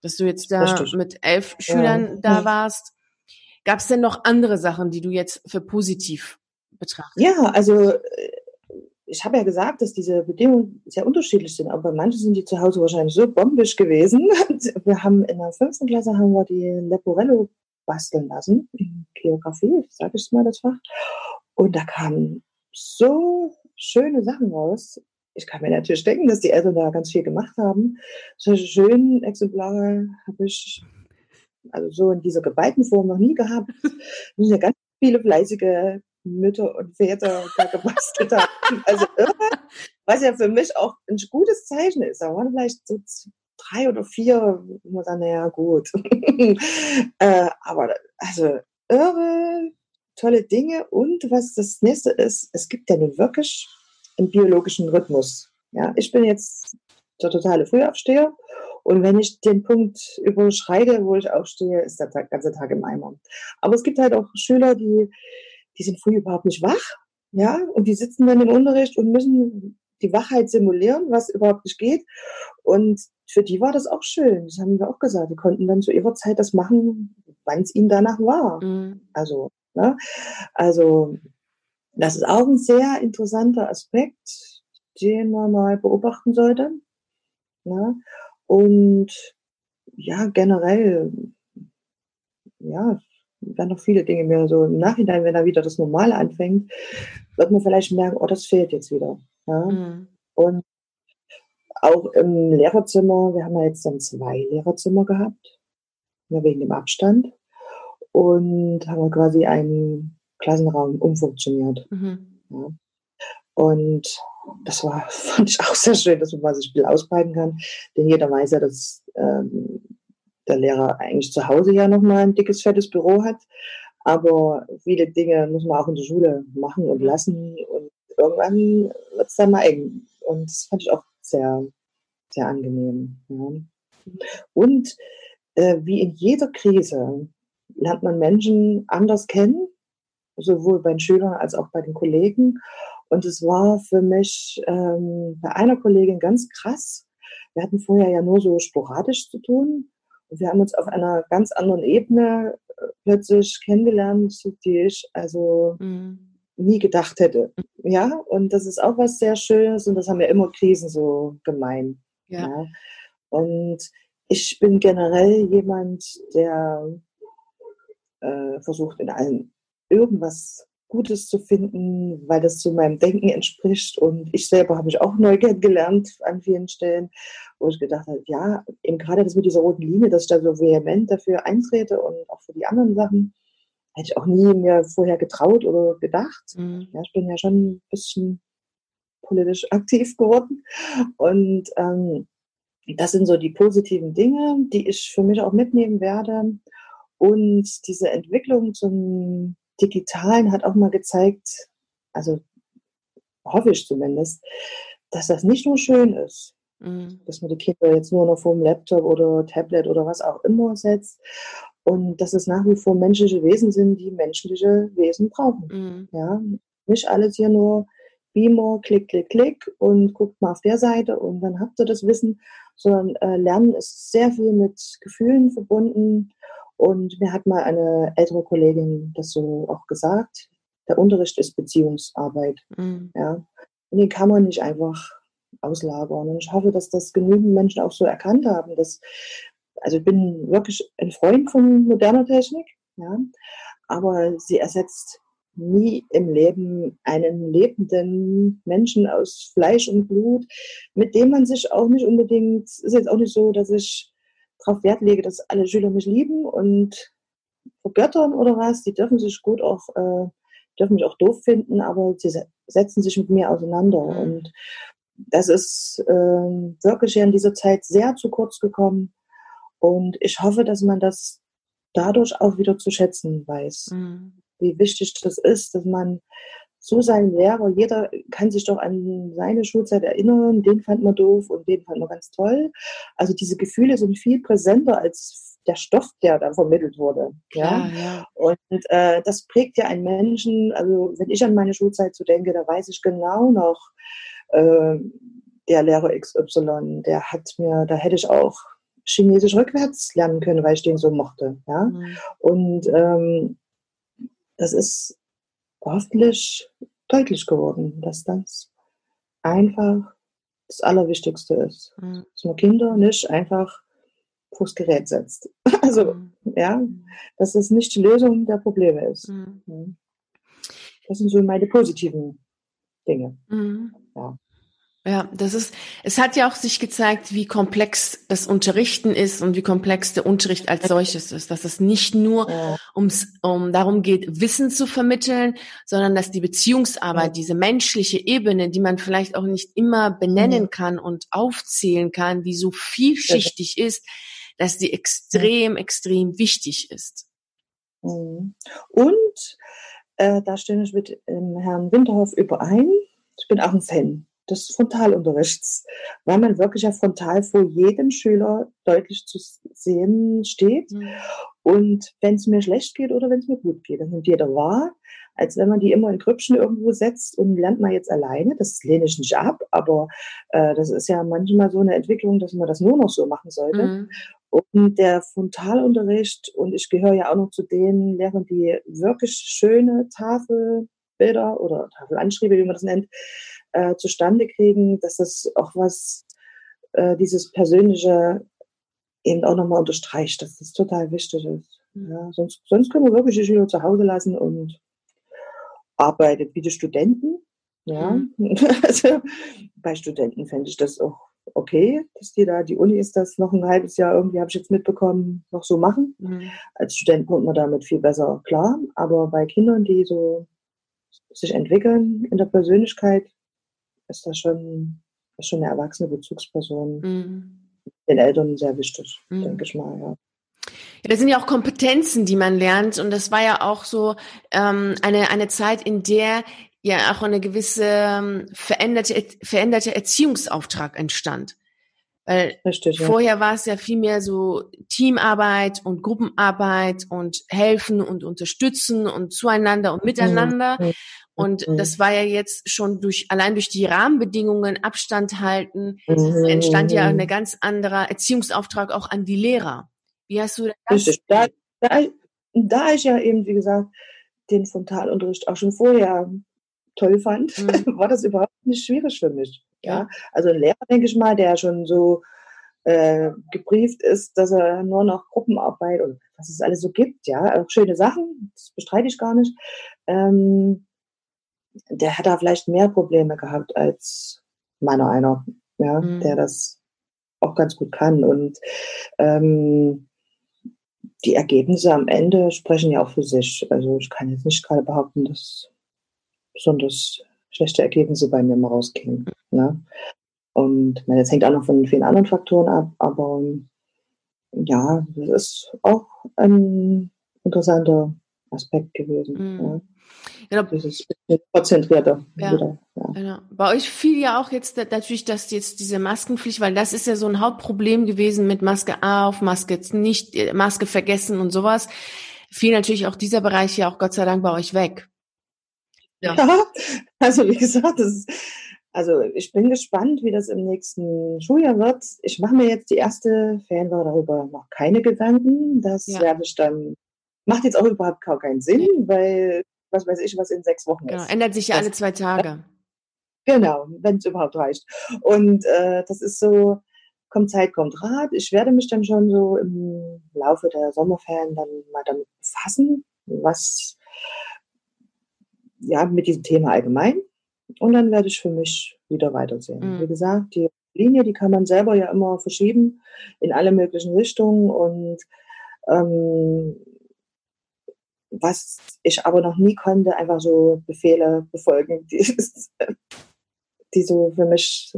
Dass du jetzt da Richtig. mit elf Schülern ja. da warst. Gab es denn noch andere Sachen, die du jetzt für positiv betrachtest? Ja, also äh, ich habe ja gesagt, dass diese Bedingungen sehr unterschiedlich sind, aber bei manchen sind die zu Hause wahrscheinlich so bombisch gewesen. Wir haben in der fünften Klasse haben wir die Leporello basteln lassen, in Geografie, sage ich mal das Fach. Und da kamen so schöne Sachen raus. Ich kann mir natürlich denken, dass die Eltern da ganz viel gemacht haben. Solche schönen Exemplare habe ich also so in dieser geballten Form noch nie gehabt. Es sind ja ganz viele fleißige Mütter und Väter da gebastelt haben. Also irre, was ja für mich auch ein gutes Zeichen ist. Da waren vielleicht so drei oder vier, wo man dann, naja, gut. äh, aber also irre, tolle Dinge. Und was das nächste ist, es gibt ja nun wirklich einen biologischen Rhythmus. Ja, ich bin jetzt der totale Frühaufsteher. Und wenn ich den Punkt überschreite, wo ich aufstehe, ist der ganze Tag im Eimer. Aber es gibt halt auch Schüler, die, die sind früh überhaupt nicht wach. Ja, und die sitzen dann im Unterricht und müssen die Wachheit simulieren, was überhaupt nicht geht. Und für die war das auch schön. Das haben wir auch gesagt. Die konnten dann zu ihrer Zeit das machen, wann es ihnen danach war. Mhm. Also, ne? also, das ist auch ein sehr interessanter Aspekt, den man mal beobachten sollte. Ne? Und ja, generell, ja, werden noch viele Dinge mehr so im Nachhinein, wenn da wieder das Normale anfängt, wird man vielleicht merken, oh, das fehlt jetzt wieder. Ja? Mhm. Und auch im Lehrerzimmer, wir haben ja jetzt dann zwei Lehrerzimmer gehabt, ja, wegen dem Abstand. Und haben wir quasi einen Klassenraum umfunktioniert. Mhm. Ja. Und das war, fand ich auch sehr schön, dass man mal sich ein bisschen ausbreiten kann. Denn jeder weiß ja, dass ähm, der Lehrer eigentlich zu Hause ja nochmal ein dickes, fettes Büro hat. Aber viele Dinge muss man auch in der Schule machen und lassen. Und irgendwann wird es dann mal eng. Und das fand ich auch sehr, sehr angenehm. Ja. Und äh, wie in jeder Krise lernt man Menschen anders kennen, sowohl bei den Schülern als auch bei den Kollegen. Und es war für mich ähm, bei einer Kollegin ganz krass. Wir hatten vorher ja nur so sporadisch zu tun. Und wir haben uns auf einer ganz anderen Ebene äh, plötzlich kennengelernt, die ich also mhm. nie gedacht hätte. Ja, und das ist auch was sehr Schönes und das haben ja immer Krisen so gemein. Ja. ja. Und ich bin generell jemand, der äh, versucht in allem irgendwas Gutes zu finden, weil das zu meinem Denken entspricht. Und ich selber habe mich auch neu kennengelernt an vielen Stellen, wo ich gedacht habe, ja, eben gerade das mit dieser roten Linie, dass ich da so vehement dafür eintrete und auch für die anderen Sachen, hätte ich auch nie mir vorher getraut oder gedacht. Mhm. Ja, ich bin ja schon ein bisschen politisch aktiv geworden. Und ähm, das sind so die positiven Dinge, die ich für mich auch mitnehmen werde. Und diese Entwicklung zum Digitalen hat auch mal gezeigt, also hoffe ich zumindest, dass das nicht nur schön ist, mhm. dass man die Kinder jetzt nur noch vor dem Laptop oder Tablet oder was auch immer setzt und dass es nach wie vor menschliche Wesen sind, die menschliche Wesen brauchen. Mhm. Ja, nicht alles hier nur Beamer, klick, klick, klick und guckt mal auf der Seite und dann habt ihr das Wissen, sondern äh, Lernen ist sehr viel mit Gefühlen verbunden und mir hat mal eine ältere Kollegin das so auch gesagt, der Unterricht ist Beziehungsarbeit. Mhm. Ja. Und den kann man nicht einfach auslagern. Und ich hoffe, dass das genügend Menschen auch so erkannt haben. Dass, also ich bin wirklich ein Freund von moderner Technik, ja, aber sie ersetzt nie im Leben einen lebenden Menschen aus Fleisch und Blut, mit dem man sich auch nicht unbedingt, ist jetzt auch nicht so, dass ich darauf Wert lege, dass alle Schüler mich lieben und vergöttern oder was. Die dürfen sich gut auch, äh, dürfen mich auch doof finden, aber sie setzen sich mit mir auseinander. Mhm. Und das ist äh, wirklich in dieser Zeit sehr zu kurz gekommen. Und ich hoffe, dass man das dadurch auch wieder zu schätzen weiß, mhm. wie wichtig das ist, dass man so seinen Lehrer, jeder kann sich doch an seine Schulzeit erinnern, den fand man doof und den fand man ganz toll. Also diese Gefühle sind viel präsenter als der Stoff, der da vermittelt wurde. Ja, ja, ja. Und äh, das prägt ja einen Menschen, also wenn ich an meine Schulzeit so denke, da weiß ich genau noch, äh, der Lehrer XY, der hat mir, da hätte ich auch Chinesisch rückwärts lernen können, weil ich den so mochte. Ja? Mhm. Und ähm, das ist hoffentlich deutlich geworden, dass das einfach das Allerwichtigste ist. Mhm. Dass man Kinder nicht einfach vors Gerät setzt. Also, mhm. ja, dass es nicht die Lösung der Probleme ist. Mhm. Das sind so meine positiven Dinge. Mhm. Ja. Ja, das ist, es hat ja auch sich gezeigt, wie komplex das Unterrichten ist und wie komplex der Unterricht als solches ist, dass es nicht nur ums, um darum geht, Wissen zu vermitteln, sondern dass die Beziehungsarbeit, diese menschliche Ebene, die man vielleicht auch nicht immer benennen kann und aufzählen kann, die so vielschichtig ist, dass die extrem, extrem wichtig ist. Mhm. Und äh, da stimme ich mit ähm, Herrn Winterhoff überein. Ich bin auch ein Fan des Frontalunterrichts, weil man wirklich ja frontal vor jedem Schüler deutlich zu sehen steht. Mhm. Und wenn es mir schlecht geht oder wenn es mir gut geht, dann nimmt jeder wahr, als wenn man die immer in Grüppchen irgendwo setzt und lernt man jetzt alleine. Das lehne ich nicht ab, aber äh, das ist ja manchmal so eine Entwicklung, dass man das nur noch so machen sollte. Mhm. Und der Frontalunterricht, und ich gehöre ja auch noch zu den Lehrern, die wirklich schöne Tafelbilder oder Tafelanschriebe, wie man das nennt, äh, zustande kriegen, dass das auch was, äh, dieses persönliche eben auch nochmal unterstreicht, dass das total wichtig ist. Mhm. Ja, sonst, sonst können wir wirklich die Schüler zu Hause lassen und arbeitet wie die Studenten. Ja, mhm. also bei Studenten fände ich das auch okay, dass die da, die Uni ist das noch ein halbes Jahr irgendwie, habe ich jetzt mitbekommen, noch so machen. Mhm. Als Student kommt man damit viel besser klar. Aber bei Kindern, die so sich entwickeln in der Persönlichkeit, ist das schon, ist schon eine erwachsene Bezugsperson mhm. den Eltern sehr wichtig, mhm. denke ich mal, ja. Ja, das sind ja auch Kompetenzen, die man lernt. Und das war ja auch so ähm, eine, eine Zeit, in der ja auch eine gewisse ähm, veränderte, veränderte Erziehungsauftrag entstand. Weil Richtig, ja. vorher war es ja viel mehr so Teamarbeit und Gruppenarbeit und helfen und unterstützen und zueinander und miteinander. Mhm. Und mhm. das war ja jetzt schon durch, allein durch die Rahmenbedingungen, Abstand halten, mhm. entstand ja ein ganz anderer Erziehungsauftrag auch an die Lehrer. Wie hast du das? Da, da, da ich ja eben, wie gesagt, den Frontalunterricht auch schon vorher toll fand, mhm. war das überhaupt nicht schwierig für mich. Ja, also ein Lehrer, denke ich mal, der schon so äh, gebrieft ist, dass er nur noch Gruppenarbeit und was es alles so gibt, ja, auch schöne Sachen, das bestreite ich gar nicht. Ähm, der hat da vielleicht mehr Probleme gehabt als meiner einer, ja, mhm. der das auch ganz gut kann. Und ähm, die Ergebnisse am Ende sprechen ja auch für sich. Also ich kann jetzt nicht gerade behaupten, dass besonders schlechte Ergebnisse bei mir mal rausgehen. Ne? Und meine, das hängt auch noch von vielen anderen Faktoren ab, aber ja, das ist auch ein interessanter Aspekt gewesen. Mhm. Ja. Genau. Dieses konzentrierter. Ja. Wieder, ja. Genau. Bei euch fiel ja auch jetzt natürlich, dass jetzt diese Maskenpflicht, weil das ist ja so ein Hauptproblem gewesen mit Maske auf, Maske jetzt nicht, äh, Maske vergessen und sowas. Fiel natürlich auch dieser Bereich ja auch Gott sei Dank bei euch weg. Ja, ja also wie gesagt, ist, also ich bin gespannt, wie das im nächsten Schuljahr wird. Ich mache mir jetzt die erste Ferienwoche darüber noch keine Gedanken. Das werde ich dann, macht jetzt auch überhaupt gar keinen Sinn, weil was weiß ich, was in sechs Wochen genau. ist. Ändert sich ja das, alle zwei Tage. Genau, wenn es überhaupt reicht. Und äh, das ist so, kommt Zeit, kommt Rat. Ich werde mich dann schon so im Laufe der Sommerferien dann mal damit befassen, was ja, mit diesem Thema allgemein. Und dann werde ich für mich wieder weitersehen. Mhm. Wie gesagt, die Linie, die kann man selber ja immer verschieben in alle möglichen Richtungen. Und ähm, was ich aber noch nie konnte, einfach so Befehle befolgen, die, die so für mich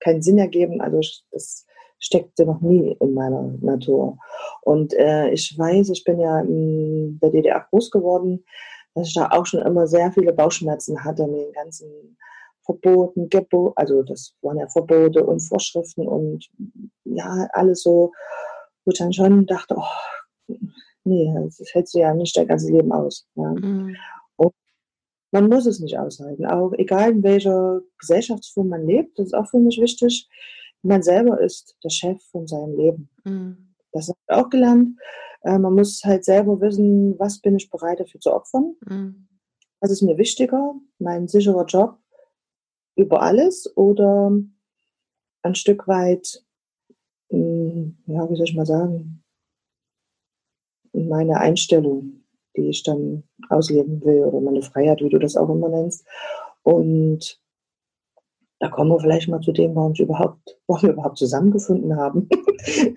keinen Sinn ergeben. Also das steckte noch nie in meiner Natur. Und äh, ich weiß, ich bin ja in der DDR groß geworden dass ich da auch schon immer sehr viele Bauchschmerzen hatte mit den ganzen Verboten, Gebo also das waren ja Verbote und Vorschriften und ja, alles so, wo ich dann schon dachte, oh, nee, das hältst du ja nicht dein ganzes Leben aus. Ja. Mhm. Und man muss es nicht aushalten, auch egal in welcher Gesellschaftsform man lebt, das ist auch für mich wichtig, man selber ist der Chef von seinem Leben. Mhm. Das habe ich auch gelernt. Äh, man muss halt selber wissen, was bin ich bereit dafür zu opfern. Mhm. Was ist mir wichtiger? Mein sicherer Job über alles oder ein Stück weit, hm, ja, wie soll ich mal sagen, meine Einstellung, die ich dann ausleben will oder meine Freiheit, wie du das auch immer nennst. Und da kommen wir vielleicht mal zu dem, warum, ich überhaupt, warum wir überhaupt zusammengefunden haben.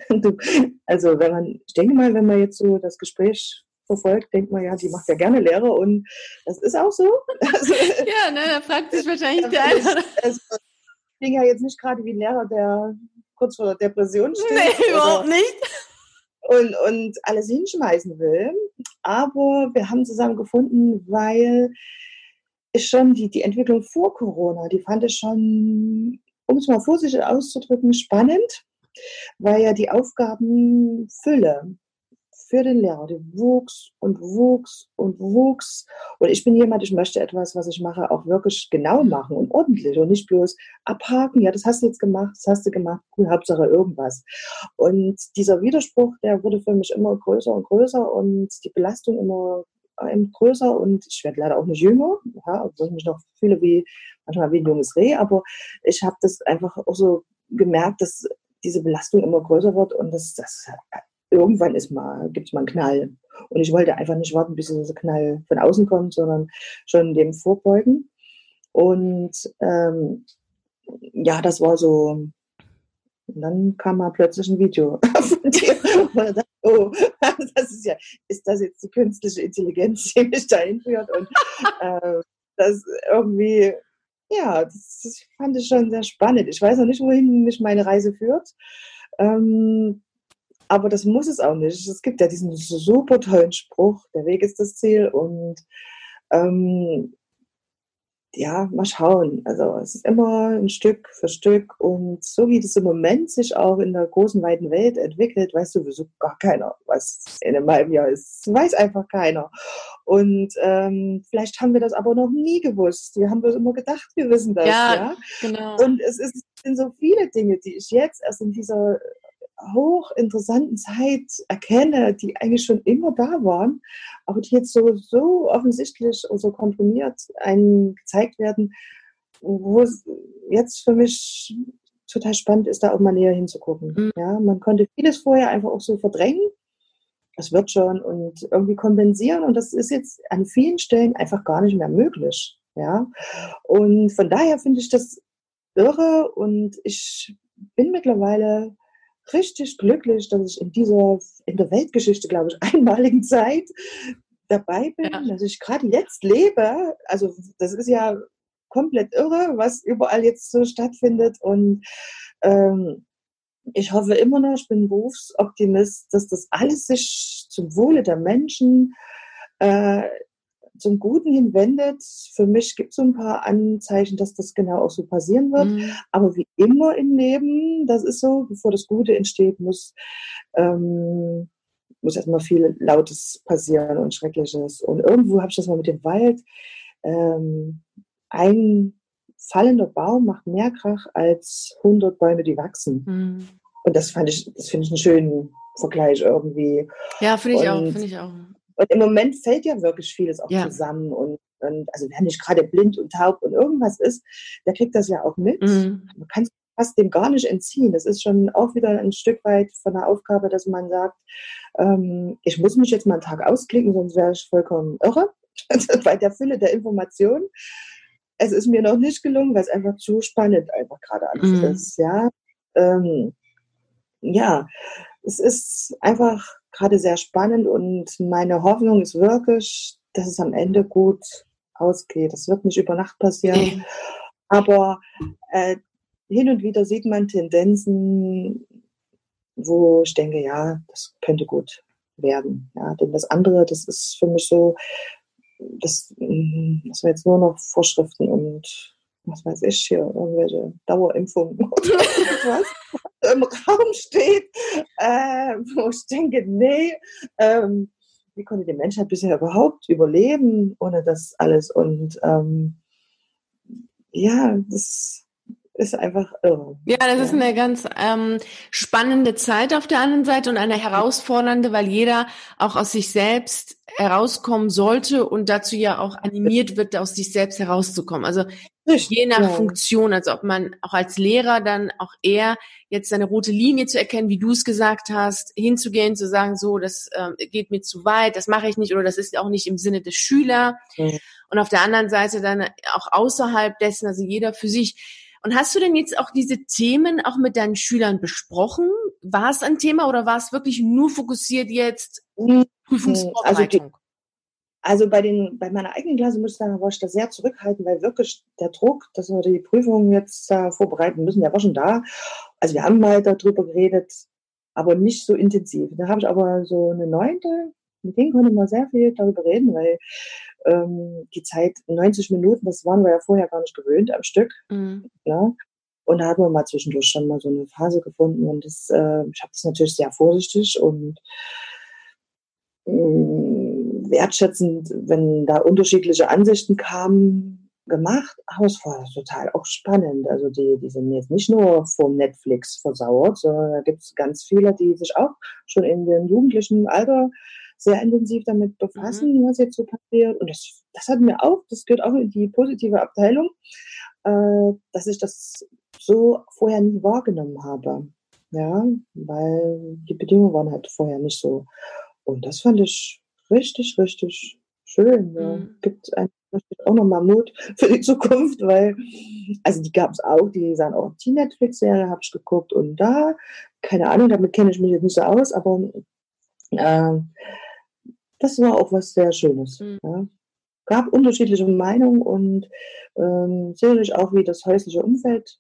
also wenn man, ich denke mal, wenn man jetzt so das Gespräch verfolgt, denkt man ja, die macht ja gerne Lehrer und das ist auch so. Also, ja, ne, da fragt sich wahrscheinlich der eine. Es ging ja jetzt nicht gerade wie ein Lehrer, der kurz vor der Depression steht. Nee, überhaupt nicht. Und, und alles hinschmeißen will. Aber wir haben zusammen gefunden, weil ich schon die, die Entwicklung vor Corona, die fand ich schon, um es mal vorsichtig auszudrücken, spannend, weil ja die Aufgabenfülle für den Lehrer, die wuchs und wuchs und wuchs. Und ich bin jemand, ich möchte etwas, was ich mache, auch wirklich genau machen und ordentlich und nicht bloß abhaken. Ja, das hast du jetzt gemacht, das hast du gemacht, cool, Hauptsache irgendwas. Und dieser Widerspruch, der wurde für mich immer größer und größer und die Belastung immer größer und ich werde leider auch nicht jünger, ja, obwohl ich mich noch fühle wie manchmal wie ein junges Reh, aber ich habe das einfach auch so gemerkt, dass diese Belastung immer größer wird und das, das irgendwann ist mal, gibt es mal einen Knall. Und ich wollte einfach nicht warten, bis dieser Knall von außen kommt, sondern schon dem vorbeugen. Und ähm, ja, das war so. Und dann kam mal plötzlich ein Video von dir. Und dachte, oh, das ist ja, ist das jetzt die künstliche Intelligenz, die mich dahin führt? Und äh, das irgendwie, ja, das, das, fand ich schon sehr spannend. Ich weiß noch nicht, wohin mich meine Reise führt. Ähm, aber das muss es auch nicht. Es gibt ja diesen super tollen Spruch, der Weg ist das Ziel. Und ähm, ja, mal schauen. Also es ist immer ein Stück für Stück. Und so wie das im Moment sich auch in der großen, weiten Welt entwickelt, weiß sowieso gar keiner, was in einem halben Jahr ist. Das weiß einfach keiner. Und ähm, vielleicht haben wir das aber noch nie gewusst. Wir haben bloß immer gedacht, wir wissen das. Ja, ja? genau. Und es, ist, es sind so viele Dinge, die ich jetzt erst in dieser hochinteressanten Zeit erkenne, die eigentlich schon immer da waren, aber die jetzt so, so offensichtlich und so komprimiert einem gezeigt werden, wo es jetzt für mich total spannend ist, da auch mal näher hinzugucken. Mhm. Ja, man konnte vieles vorher einfach auch so verdrängen. Das wird schon und irgendwie kompensieren und das ist jetzt an vielen Stellen einfach gar nicht mehr möglich. Ja, und von daher finde ich das irre und ich bin mittlerweile richtig glücklich, dass ich in dieser, in der Weltgeschichte, glaube ich, einmaligen Zeit dabei bin, ja. dass ich gerade jetzt lebe. Also das ist ja komplett irre, was überall jetzt so stattfindet. Und ähm, ich hoffe immer noch, ich bin Berufsoptimist, dass das alles sich zum Wohle der Menschen äh, zum Guten hin wendet. Für mich gibt es so ein paar Anzeichen, dass das genau auch so passieren wird. Mhm. Aber wie immer im Leben, das ist so, bevor das Gute entsteht, muss, ähm, muss erstmal viel Lautes passieren und Schreckliches. Und irgendwo habe ich das mal mit dem Wald. Ähm, ein fallender Baum macht mehr Krach als 100 Bäume, die wachsen. Mhm. Und das fand ich, das finde ich einen schönen Vergleich irgendwie. Ja, finde ich und, auch, finde ich auch. Und im Moment fällt ja wirklich vieles auch ja. zusammen. Und, und, also wer nicht gerade blind und taub und irgendwas ist, der kriegt das ja auch mit. Mhm. Man kann es fast dem gar nicht entziehen. Das ist schon auch wieder ein Stück weit von der Aufgabe, dass man sagt, ähm, ich muss mich jetzt mal einen Tag ausklicken, sonst wäre ich vollkommen irre bei der Fülle der Informationen. Es ist mir noch nicht gelungen, weil es einfach zu spannend einfach gerade alles mhm. ist. Ja, ähm, ja, es ist einfach gerade sehr spannend und meine Hoffnung ist wirklich, dass es am Ende gut ausgeht. Das wird nicht über Nacht passieren. Aber äh, hin und wieder sieht man Tendenzen, wo ich denke, ja, das könnte gut werden. Ja, denn das andere, das ist für mich so, das, mm, das sind jetzt nur noch Vorschriften und was weiß ich hier, irgendwelche Dauerimpfungen oder was im Raum steht, äh, wo ich denke, nee, ähm, wie konnte die Menschheit bisher überhaupt überleben ohne das alles? Und ähm, ja, das ist einfach irre. Ja, das ja. ist eine ganz ähm, spannende Zeit auf der anderen Seite und eine herausfordernde, weil jeder auch aus sich selbst herauskommen sollte und dazu ja auch animiert wird, aus sich selbst herauszukommen. Also je nach ja. Funktion, also ob man auch als Lehrer dann auch eher jetzt seine rote Linie zu erkennen, wie du es gesagt hast, hinzugehen, zu sagen, so, das ähm, geht mir zu weit, das mache ich nicht oder das ist auch nicht im Sinne des Schüler. Mhm. Und auf der anderen Seite dann auch außerhalb dessen, also jeder für sich. Und hast du denn jetzt auch diese Themen auch mit deinen Schülern besprochen? War es ein Thema oder war es wirklich nur fokussiert jetzt Prüfungsvorbereitung? Also also bei den, bei meiner eigenen Klasse muss ich sagen, war ich da sehr zurückhaltend, weil wirklich der Druck, dass wir die Prüfungen jetzt äh, vorbereiten müssen, der war schon da. Also wir haben mal darüber geredet, aber nicht so intensiv. Da habe ich aber so eine neunte, mit denen konnte man sehr viel darüber reden, weil ähm, die Zeit 90 Minuten, das waren wir ja vorher gar nicht gewöhnt am Stück. Mhm. Ja. Und da hatten wir mal zwischendurch schon mal so eine Phase gefunden und das, äh, ich habe das natürlich sehr vorsichtig und äh, wertschätzend, wenn da unterschiedliche Ansichten kamen, gemacht. Aber es war total auch spannend. Also die, die sind jetzt nicht nur vom Netflix versauert, sondern da gibt es ganz viele, die sich auch schon in dem jugendlichen Alter sehr intensiv damit befassen, mhm. was jetzt so passiert. Und das, das hat mir auch, das gehört auch in die positive Abteilung, äh, dass ich das so vorher nie wahrgenommen habe. Ja, weil die Bedingungen waren halt vorher nicht so. Und das fand ich richtig, richtig schön. Ja. Mhm. Gibt einem auch nochmal Mut für die Zukunft, weil, also die gab es auch, die sahen auch die Netflix-Serie, habe ich geguckt und da, keine Ahnung, damit kenne ich mich jetzt nicht so aus, aber äh, das war auch was sehr Schönes. Mhm. Ja. Gab unterschiedliche Meinungen und ähm, sicherlich auch, wie das häusliche Umfeld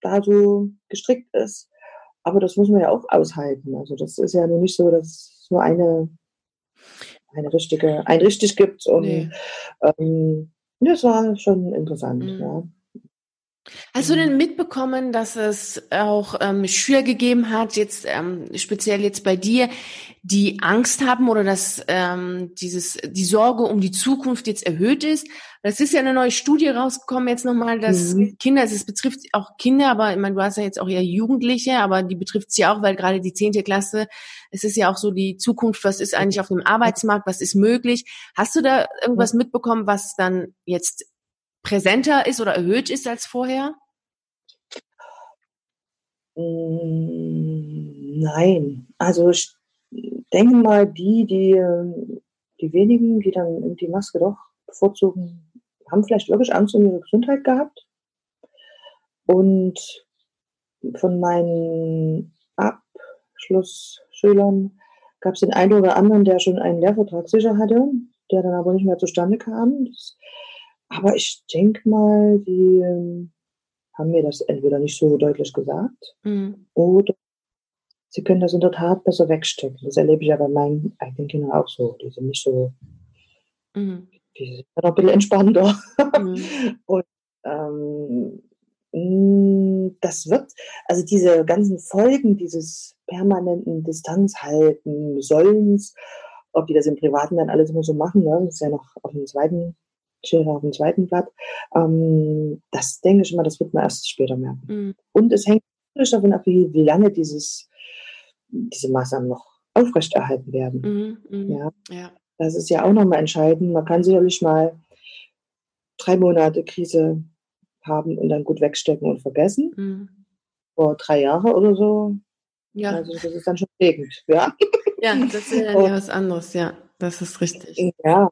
da so gestrickt ist. Aber das muss man ja auch aushalten. Also das ist ja nur nicht so, dass nur eine, eine richtige, ein richtig gibt. Und nee. ähm, das war schon interessant, mhm. ja. Hast du denn mitbekommen, dass es auch ähm, Schüler gegeben hat, jetzt ähm, speziell jetzt bei dir, die Angst haben oder dass ähm, dieses die Sorge um die Zukunft jetzt erhöht ist? Das ist ja eine neue Studie rausgekommen jetzt nochmal, dass mhm. Kinder, also es betrifft auch Kinder, aber ich meine, du hast ja jetzt auch eher Jugendliche, aber die betrifft sie auch, weil gerade die zehnte Klasse, es ist ja auch so die Zukunft, was ist eigentlich auf dem Arbeitsmarkt, was ist möglich? Hast du da irgendwas mitbekommen, was dann jetzt präsenter ist oder erhöht ist als vorher? Mm, nein, also ich denke mal, die, die, die wenigen, die dann die Maske doch bevorzugen, haben vielleicht wirklich Angst um ihre Gesundheit gehabt. Und von meinen Abschlussschülern gab es den einen oder anderen, der schon einen Lehrvertrag sicher hatte, der dann aber nicht mehr zustande kam. Das aber ich denke mal, die ähm, haben mir das entweder nicht so deutlich gesagt mhm. oder sie können das in der Tat besser wegstecken. Das erlebe ich ja bei meinen eigenen Kindern auch so. Die sind nicht so, mhm. die sind noch ein bisschen entspannter. Mhm. Und ähm, mm, das wird, also diese ganzen Folgen dieses permanenten Distanzhalten, Sollens, ob die das im Privaten dann alles immer so machen, ne? das ist ja noch auf dem zweiten Schere auf dem zweiten Blatt. Ähm, das denke ich mal, das wird man erst später merken. Mhm. Und es hängt natürlich davon ab, wie, wie lange dieses, diese Maßnahmen noch aufrechterhalten werden. Mhm, mh. ja. ja. Das ist ja auch nochmal entscheidend. Man kann sicherlich mal drei Monate Krise haben und dann gut wegstecken und vergessen. Mhm. Vor drei Jahren oder so. Ja. Also das ist dann schon prägend. Ja, ja das ist ja was anderes, ja. Das ist richtig. Ja,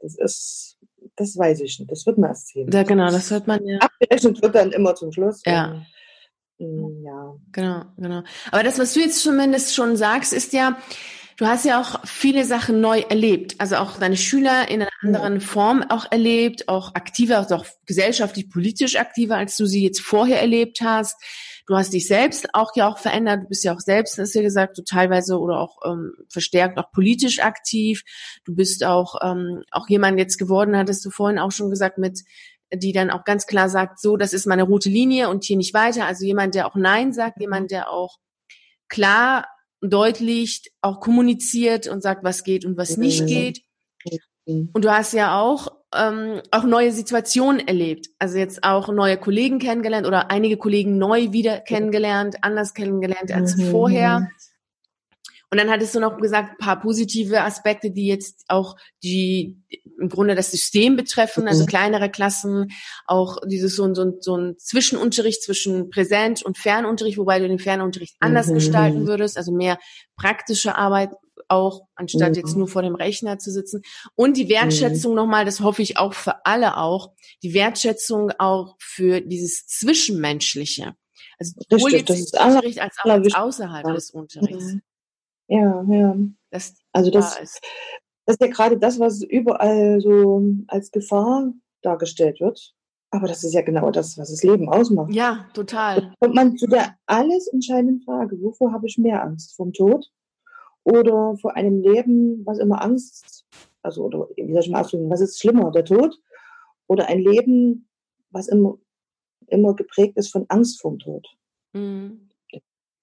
das ist das weiß ich nicht. Das wird man erst sehen. Ja, genau, das wird man ja. Abgerechnet wird dann immer zum Schluss. Ja. Mm, ja. Genau, genau. Aber das, was du jetzt zumindest schon sagst, ist ja, du hast ja auch viele Sachen neu erlebt. Also auch deine Schüler in einer anderen. Form auch erlebt, auch aktiver, also auch gesellschaftlich, politisch aktiver, als du sie jetzt vorher erlebt hast. Du hast dich selbst auch ja auch verändert. Du bist ja auch selbst, hast du ja gesagt, so teilweise oder auch ähm, verstärkt auch politisch aktiv. Du bist auch ähm, auch jemand jetzt geworden, hattest du vorhin auch schon gesagt, mit die dann auch ganz klar sagt, so, das ist meine rote Linie und hier nicht weiter. Also jemand, der auch Nein sagt, jemand, der auch klar, deutlich auch kommuniziert und sagt, was geht und was nicht geht. Und du hast ja auch ähm, auch neue Situationen erlebt. Also jetzt auch neue Kollegen kennengelernt oder einige Kollegen neu wieder kennengelernt, anders kennengelernt als mhm. vorher. Und dann hattest du noch gesagt, ein paar positive Aspekte, die jetzt auch die im Grunde das System betreffen, also mhm. kleinere Klassen, auch dieses so, so, so ein Zwischenunterricht zwischen Präsent- und Fernunterricht, wobei du den Fernunterricht anders mhm. gestalten würdest, also mehr praktische Arbeit auch, anstatt mhm. jetzt nur vor dem Rechner zu sitzen. Und die Wertschätzung mhm. nochmal, das hoffe ich auch für alle auch, die Wertschätzung auch für dieses Zwischenmenschliche. Also sowohl jetzt das ist Unterricht als auch als außerhalb ja. des Unterrichts. Ja, ja. Also das, ist. das ist ja gerade das, was überall so als Gefahr dargestellt wird. Aber das ist ja genau das, was das Leben ausmacht. Ja, total. Und man zu der alles entscheidenden Frage, wovor habe ich mehr Angst? Vom Tod oder vor einem Leben, was immer Angst, also, oder wie soll ich mal ausdrücken, was ist schlimmer, der Tod oder ein Leben, was immer, immer geprägt ist von Angst vorm Tod? Mhm. Der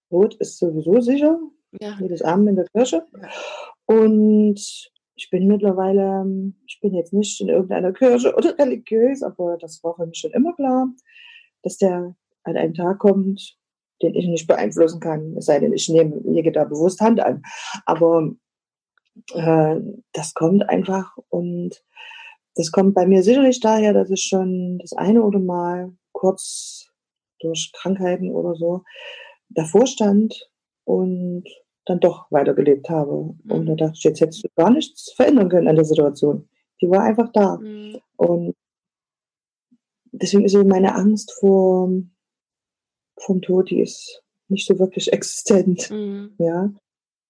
Tod ist sowieso sicher, ja. jedes Abend in der Kirche. Ja. Und ich bin mittlerweile, ich bin jetzt nicht in irgendeiner Kirche oder religiös, aber das war für mich schon immer klar, dass der an einen Tag kommt, den ich nicht beeinflussen kann, es sei denn, ich nehme, lege da bewusst Hand an. Aber äh, das kommt einfach und das kommt bei mir sicherlich daher, dass ich schon das eine oder mal kurz durch Krankheiten oder so davor stand und dann doch weitergelebt habe. Mhm. Und da dachte ich, jetzt hättest du gar nichts verändern können an der Situation. Die war einfach da. Mhm. Und deswegen ist so meine Angst vor vom Tod, die ist nicht so wirklich existent. Mhm. Ja.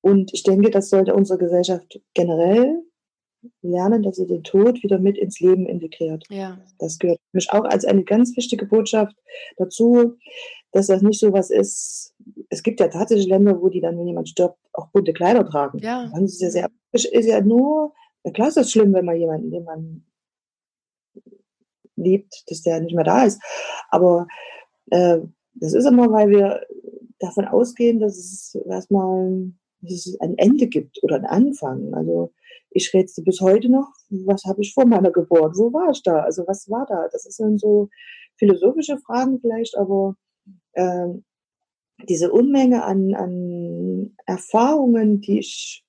Und ich denke, das sollte unsere Gesellschaft generell lernen, dass sie den Tod wieder mit ins Leben integriert. Ja. Das gehört für mich auch als eine ganz wichtige Botschaft dazu, dass das nicht so was ist. Es gibt ja tatsächlich Länder, wo die dann, wenn jemand stirbt, auch bunte Kleider tragen. Ja. Dann ist es ja sehr, ist ja nur, na klar ist das schlimm, wenn man jemanden, den man liebt, dass der nicht mehr da ist. Aber äh, das ist immer, weil wir davon ausgehen, dass es erstmal dass es ein Ende gibt oder einen Anfang. Also ich rätsel bis heute noch, was habe ich vor meiner Geburt? Wo war ich da? Also was war da? Das sind so philosophische Fragen vielleicht, aber äh, diese Unmenge an, an Erfahrungen, die ich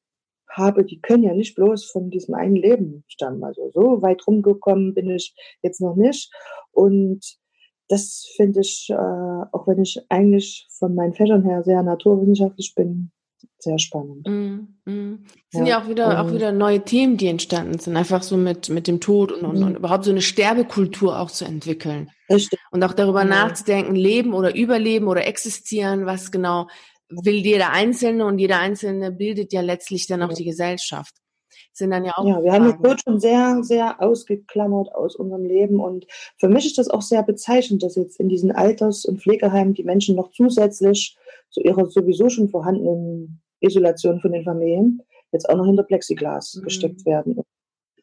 habe, die können ja nicht bloß von diesem einen Leben stammen. Also so weit rumgekommen bin ich jetzt noch nicht. Und das finde ich, äh, auch wenn ich eigentlich von meinen Fächern her sehr naturwissenschaftlich bin, sehr spannend. Mm, mm. Es sind ja, ja auch wieder um, auch wieder neue Themen, die entstanden sind, einfach so mit mit dem Tod und, und, mm. und überhaupt so eine Sterbekultur auch zu entwickeln. Und auch darüber ja. nachzudenken, leben oder überleben oder existieren, was genau will jeder Einzelne und jeder Einzelne bildet ja letztlich dann auch die Gesellschaft sind dann ja auch. Ja, wir haben den Tod schon sehr, sehr ausgeklammert aus unserem Leben. Und für mich ist das auch sehr bezeichnend, dass jetzt in diesen Alters- und Pflegeheimen die Menschen noch zusätzlich zu ihrer sowieso schon vorhandenen Isolation von den Familien jetzt auch noch hinter Plexiglas mhm. gesteckt werden.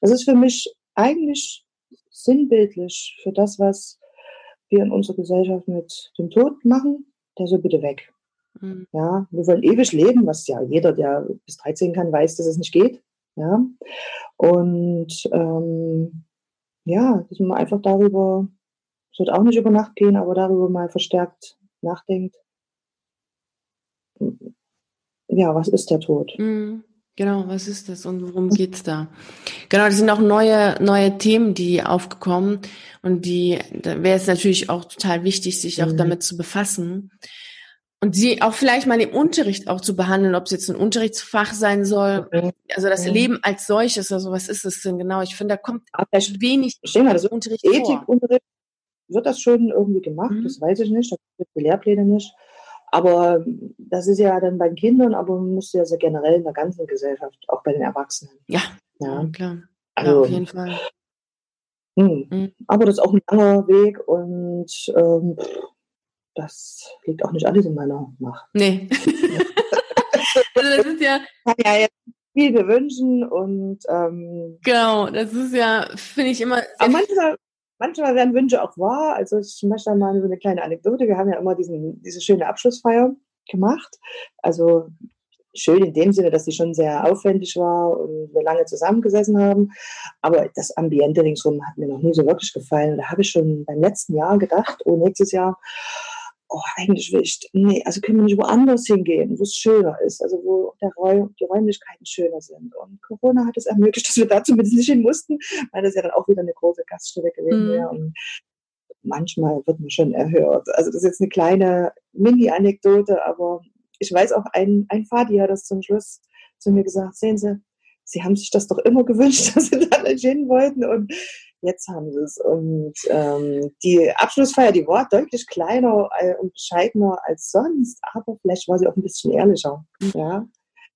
Das ist für mich eigentlich sinnbildlich für das, was wir in unserer Gesellschaft mit dem Tod machen. Der soll bitte weg. Mhm. Ja, wir wollen ewig leben, was ja jeder, der bis 13 kann, weiß, dass es nicht geht. Ja? Und ähm, ja, dass man einfach darüber, es wird auch nicht über Nacht gehen, aber darüber mal verstärkt nachdenkt. Ja, was ist der Tod? Mhm. Genau, was ist das und worum geht's da? Genau, das sind auch neue, neue Themen, die aufgekommen und die, da wäre es natürlich auch total wichtig, sich auch mhm. damit zu befassen. Und sie auch vielleicht mal im Unterricht auch zu behandeln, ob es jetzt ein Unterrichtsfach sein soll, okay. also das okay. Leben als solches, also was ist es denn genau? Ich finde, da kommt Aber wenig mal, das Unterricht Ethikunterricht wird das schon irgendwie gemacht, mhm. das weiß ich nicht, das gibt die Lehrpläne nicht. Aber das ist ja dann bei Kindern, aber man muss ja sehr generell in der ganzen Gesellschaft, auch bei den Erwachsenen. Ja, ja. klar. Also, ja, auf jeden Fall. Hm. Mhm. Aber das ist auch ein langer Weg und ähm, das liegt auch nicht alles in meiner Macht. Nee. also das ist ja. Kann ja jetzt viel gewünschen und. Ähm, genau, das ist ja, finde ich immer. Aber manchmal, manchmal werden Wünsche auch wahr. Also ich möchte mal so eine kleine Anekdote. Wir haben ja immer diesen, diese schöne Abschlussfeier gemacht. Also schön in dem Sinne, dass sie schon sehr aufwendig war und wir lange zusammengesessen haben. Aber das Ambiente ringsherum hat mir noch nie so wirklich gefallen. Da habe ich schon beim letzten Jahr gedacht, oh, nächstes Jahr oh, eigentlich will ich, nee, also können wir nicht woanders hingehen, wo es schöner ist, also wo der Räum, die Räumlichkeiten schöner sind. Und Corona hat es ermöglicht, dass wir da zumindest nicht hin mussten, weil das ja dann auch wieder eine große Gaststätte gewesen wäre. Mhm. Und manchmal wird man schon erhört. Also das ist jetzt eine kleine Mini-Anekdote, aber ich weiß auch, ein, ein Vati hat das zum Schluss zu mir gesagt, sehen Sie, Sie haben sich das doch immer gewünscht, dass Sie da nicht hin wollten und jetzt haben Sie es. Und ähm, die Abschlussfeier, die war deutlich kleiner äh, und bescheidener als sonst, aber vielleicht war sie auch ein bisschen ehrlicher. Ja,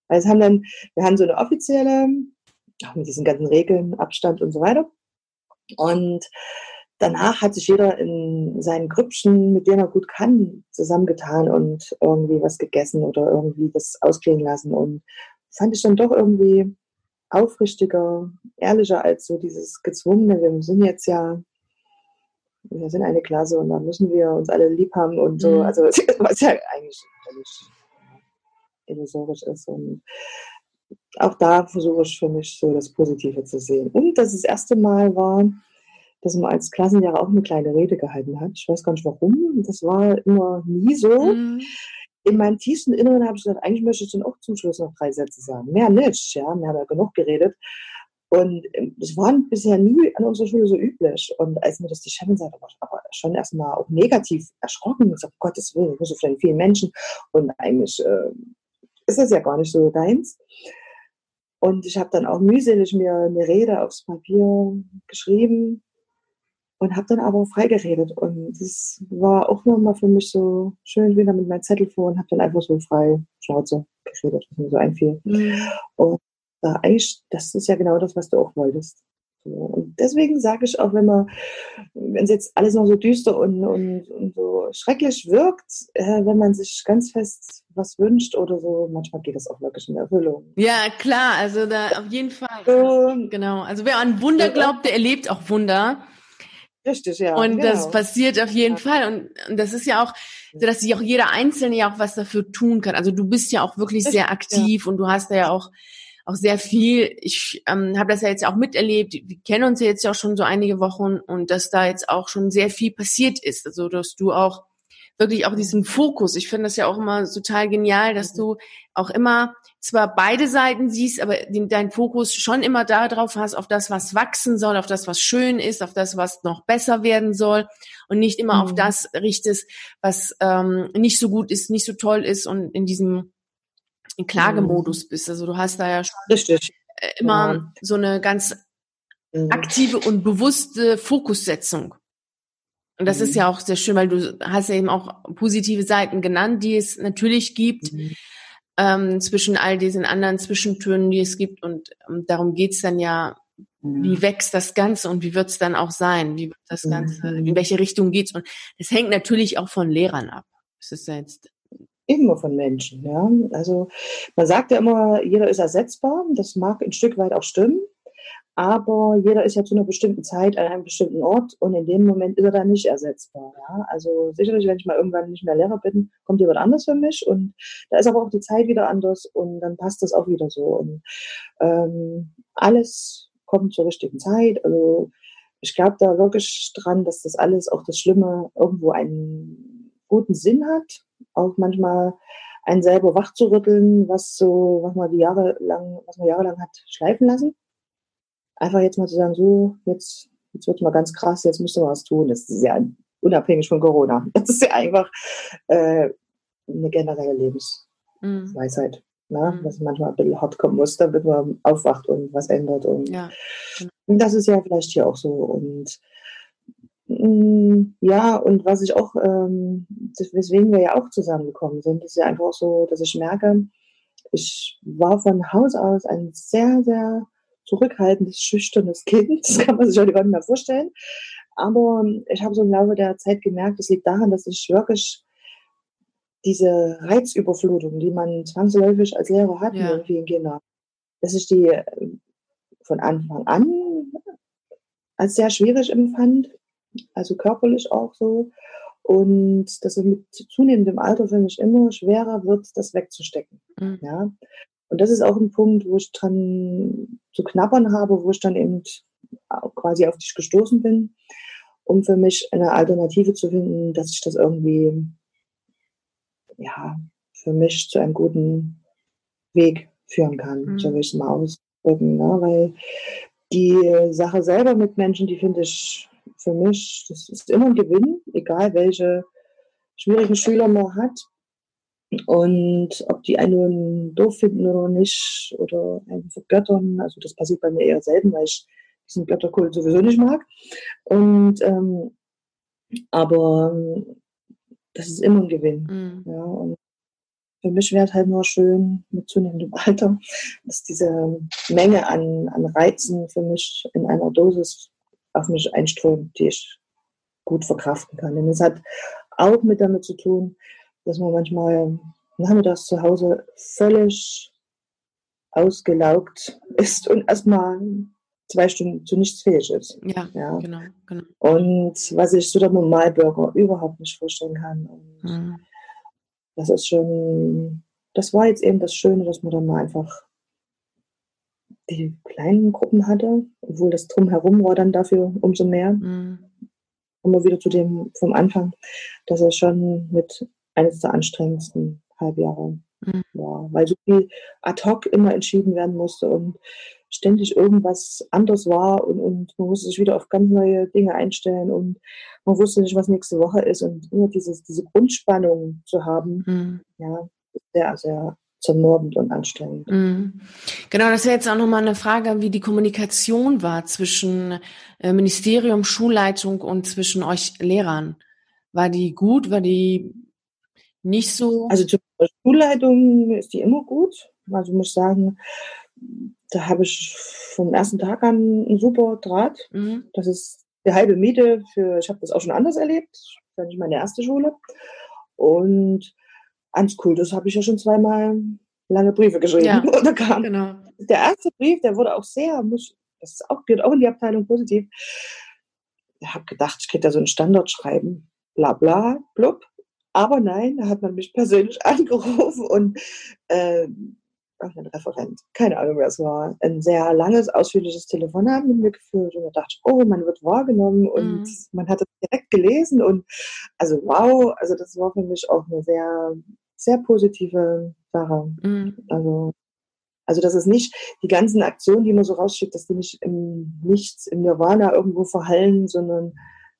weil es haben dann, wir haben so eine offizielle, auch mit diesen ganzen Regeln, Abstand und so weiter. Und danach hat sich jeder in seinen Grüppchen, mit denen er gut kann, zusammengetan und irgendwie was gegessen oder irgendwie das ausklingen lassen. Und fand ich dann doch irgendwie aufrichtiger, ehrlicher als so dieses gezwungene, wir sind jetzt ja, wir sind eine Klasse und da müssen wir uns alle lieb haben und so. Mhm. Also was ja eigentlich völlig illusorisch ist. Und auch da versuche ich für mich so das Positive zu sehen. Und das, das erste Mal war, dass man als Klassenlehrer auch eine kleine Rede gehalten hat. Ich weiß gar nicht warum. Das war immer nie so. Mhm in meinem tiefsten Inneren habe ich gesagt, eigentlich möchte ich dann auch zum Schluss noch drei Sätze sagen. Mehr nicht, ja, wir haben ja genug geredet. Und ähm, das war bisher nie an unserer Schule so üblich. Und als mir das die Chefin sagte, war ich aber schon erstmal auch negativ erschrocken und gesagt, Gottes Willen, so von vielen Menschen. Und eigentlich äh, ist das ja gar nicht so deins. Und ich habe dann auch mühselig mir eine Rede aufs Papier geschrieben und habe dann aber frei geredet. Und das war auch nochmal für mich so schön, wieder mit meinem Zettel vor und habe dann einfach so frei Schnauze geredet, was mir so einfiel. Mhm. Und da eigentlich, das ist ja genau das, was du auch wolltest. Und deswegen sage ich auch, wenn man, wenn es jetzt alles noch so düster und, und, und so schrecklich wirkt, äh, wenn man sich ganz fest was wünscht oder so, manchmal geht das auch wirklich in Erfüllung. Ja, klar, also da auf jeden Fall. So, genau. Also wer an Wunder glaubt, der erlebt auch Wunder. Richtig, ja. Und genau. das passiert auf jeden ja. Fall. Und, und das ist ja auch, so dass sich auch jeder Einzelne ja auch was dafür tun kann. Also du bist ja auch wirklich Richtig, sehr aktiv ja. und du hast da ja auch auch sehr viel. Ich ähm, habe das ja jetzt auch miterlebt. Wir kennen uns ja jetzt ja auch schon so einige Wochen und dass da jetzt auch schon sehr viel passiert ist. Also dass du auch wirklich auch diesen Fokus. Ich finde das ja auch immer total genial, dass du auch immer zwar beide Seiten siehst, aber den, dein Fokus schon immer da drauf hast, auf das, was wachsen soll, auf das, was schön ist, auf das, was noch besser werden soll und nicht immer mhm. auf das richtest, was ähm, nicht so gut ist, nicht so toll ist und in diesem Klagemodus mhm. bist. Also du hast da ja schon Richtig. Äh, immer ja. so eine ganz mhm. aktive und bewusste Fokussetzung. Und das mhm. ist ja auch sehr schön, weil du hast ja eben auch positive Seiten genannt, die es natürlich gibt, mhm. ähm, zwischen all diesen anderen Zwischentönen, die es gibt. Und ähm, darum geht's dann ja, mhm. wie wächst das Ganze und wie wird's dann auch sein? Wie wird das Ganze, mhm. in welche Richtung geht's? Und es hängt natürlich auch von Lehrern ab. Es ist ja jetzt immer von Menschen, ja. Also man sagt ja immer, jeder ist ersetzbar. Das mag ein Stück weit auch stimmen aber jeder ist ja zu einer bestimmten Zeit an einem bestimmten Ort und in dem Moment ist er dann nicht ersetzbar. Ja? Also sicherlich, wenn ich mal irgendwann nicht mehr Lehrer bin, kommt jemand anders für mich und da ist aber auch die Zeit wieder anders und dann passt das auch wieder so. Und ähm, alles kommt zur richtigen Zeit. Also ich glaube da wirklich dran, dass das alles, auch das Schlimme, irgendwo einen guten Sinn hat. Auch manchmal einen selber wachzurütteln, was so, was man die Jahre lang, was man jahrelang hat schleifen lassen einfach jetzt mal zu sagen, so, jetzt, jetzt wird mal ganz krass, jetzt müsste man was tun. Das ist ja unabhängig von Corona. Das ist ja einfach äh, eine generelle Lebensweisheit. Mhm. Ne? Mhm. Dass manchmal ein bisschen hart kommen muss, damit man aufwacht und was ändert. Und, ja, und das ist ja vielleicht hier auch so. Und mm, ja, und was ich auch, ähm, weswegen wir ja auch zusammengekommen sind, ist ja einfach so, dass ich merke, ich war von Haus aus ein sehr, sehr zurückhaltendes, schüchternes Kind. Das kann man sich heute gar nicht mehr vorstellen. Aber ich habe so im Laufe der Zeit gemerkt, es liegt daran, dass ich wirklich diese Reizüberflutung, die man zwangsläufig als Lehrer hat ja. in vielen Kindern, dass ich die äh, von Anfang an als sehr schwierig empfand, also körperlich auch so. Und dass es mit zunehmendem Alter für mich immer schwerer wird, das wegzustecken. Mhm. Ja. Und das ist auch ein Punkt, wo ich dran zu knabbern habe, wo ich dann eben quasi auf dich gestoßen bin, um für mich eine Alternative zu finden, dass ich das irgendwie ja, für mich zu einem guten Weg führen kann, mhm. so will ich es mal ausdrücken. Ne? Weil die Sache selber mit Menschen, die finde ich für mich, das ist immer ein Gewinn, egal welche schwierigen Schüler man hat. Und ob die einen doof finden oder nicht, oder einen vergöttern, also das passiert bei mir eher selten, weil ich diesen Götterkult sowieso nicht mag. Und ähm, aber das ist immer ein Gewinn. Mhm. Ja, und für mich wäre es halt nur schön mit zunehmendem Alter, dass diese Menge an, an Reizen für mich in einer Dosis auf mich einströmt, die ich gut verkraften kann. Denn es hat auch mit damit zu tun, dass man manchmal nachmittags zu Hause völlig ausgelaugt ist und erstmal zwei Stunden zu nichts fähig ist. Ja, ja. genau, genau. Und was ich so der Normalbürger überhaupt nicht vorstellen kann. Und mhm. das ist schon, das war jetzt eben das Schöne, dass man dann mal einfach die kleinen Gruppen hatte, obwohl das drumherum war dann dafür umso mehr. Mhm. Kommen wir wieder zu dem vom Anfang, dass er schon mit eines der anstrengendsten Halbjahre mhm. war, weil so viel ad hoc immer entschieden werden musste und ständig irgendwas anders war und, und man musste sich wieder auf ganz neue Dinge einstellen und man wusste nicht, was nächste Woche ist und immer dieses, diese Grundspannung zu haben, mhm. ja, sehr, sehr zermürbend und anstrengend. Mhm. Genau, das wäre jetzt auch nochmal eine Frage, wie die Kommunikation war zwischen äh, Ministerium, Schulleitung und zwischen euch Lehrern. War die gut? War die nicht so? Also zur Schulleitung ist die immer gut. Also muss ich sagen, da habe ich vom ersten Tag an einen super Draht. Mhm. Das ist die halbe Miete für, ich habe das auch schon anders erlebt, das war nicht meine erste Schule. Und ans Kultus habe ich ja schon zweimal lange Briefe geschrieben. Ja, da kam genau. der erste Brief, der wurde auch sehr, muss, das ist auch, gehört auch in die Abteilung positiv. Ich habe gedacht, ich könnte da so einen Standard schreiben, bla bla, blub. Aber nein, da hat man mich persönlich angerufen und äh, ein Referent, keine Ahnung, wer es war, ein sehr langes, ausführliches Telefonat mit mir geführt und da dachte ich, oh, man wird wahrgenommen und mhm. man hat es direkt gelesen und also wow, also das war für mich auch eine sehr sehr positive Sache. Mhm. Also, also, dass es nicht die ganzen Aktionen, die man so rausschickt, dass die nicht im Nichts, im Nirvana irgendwo verhallen, sondern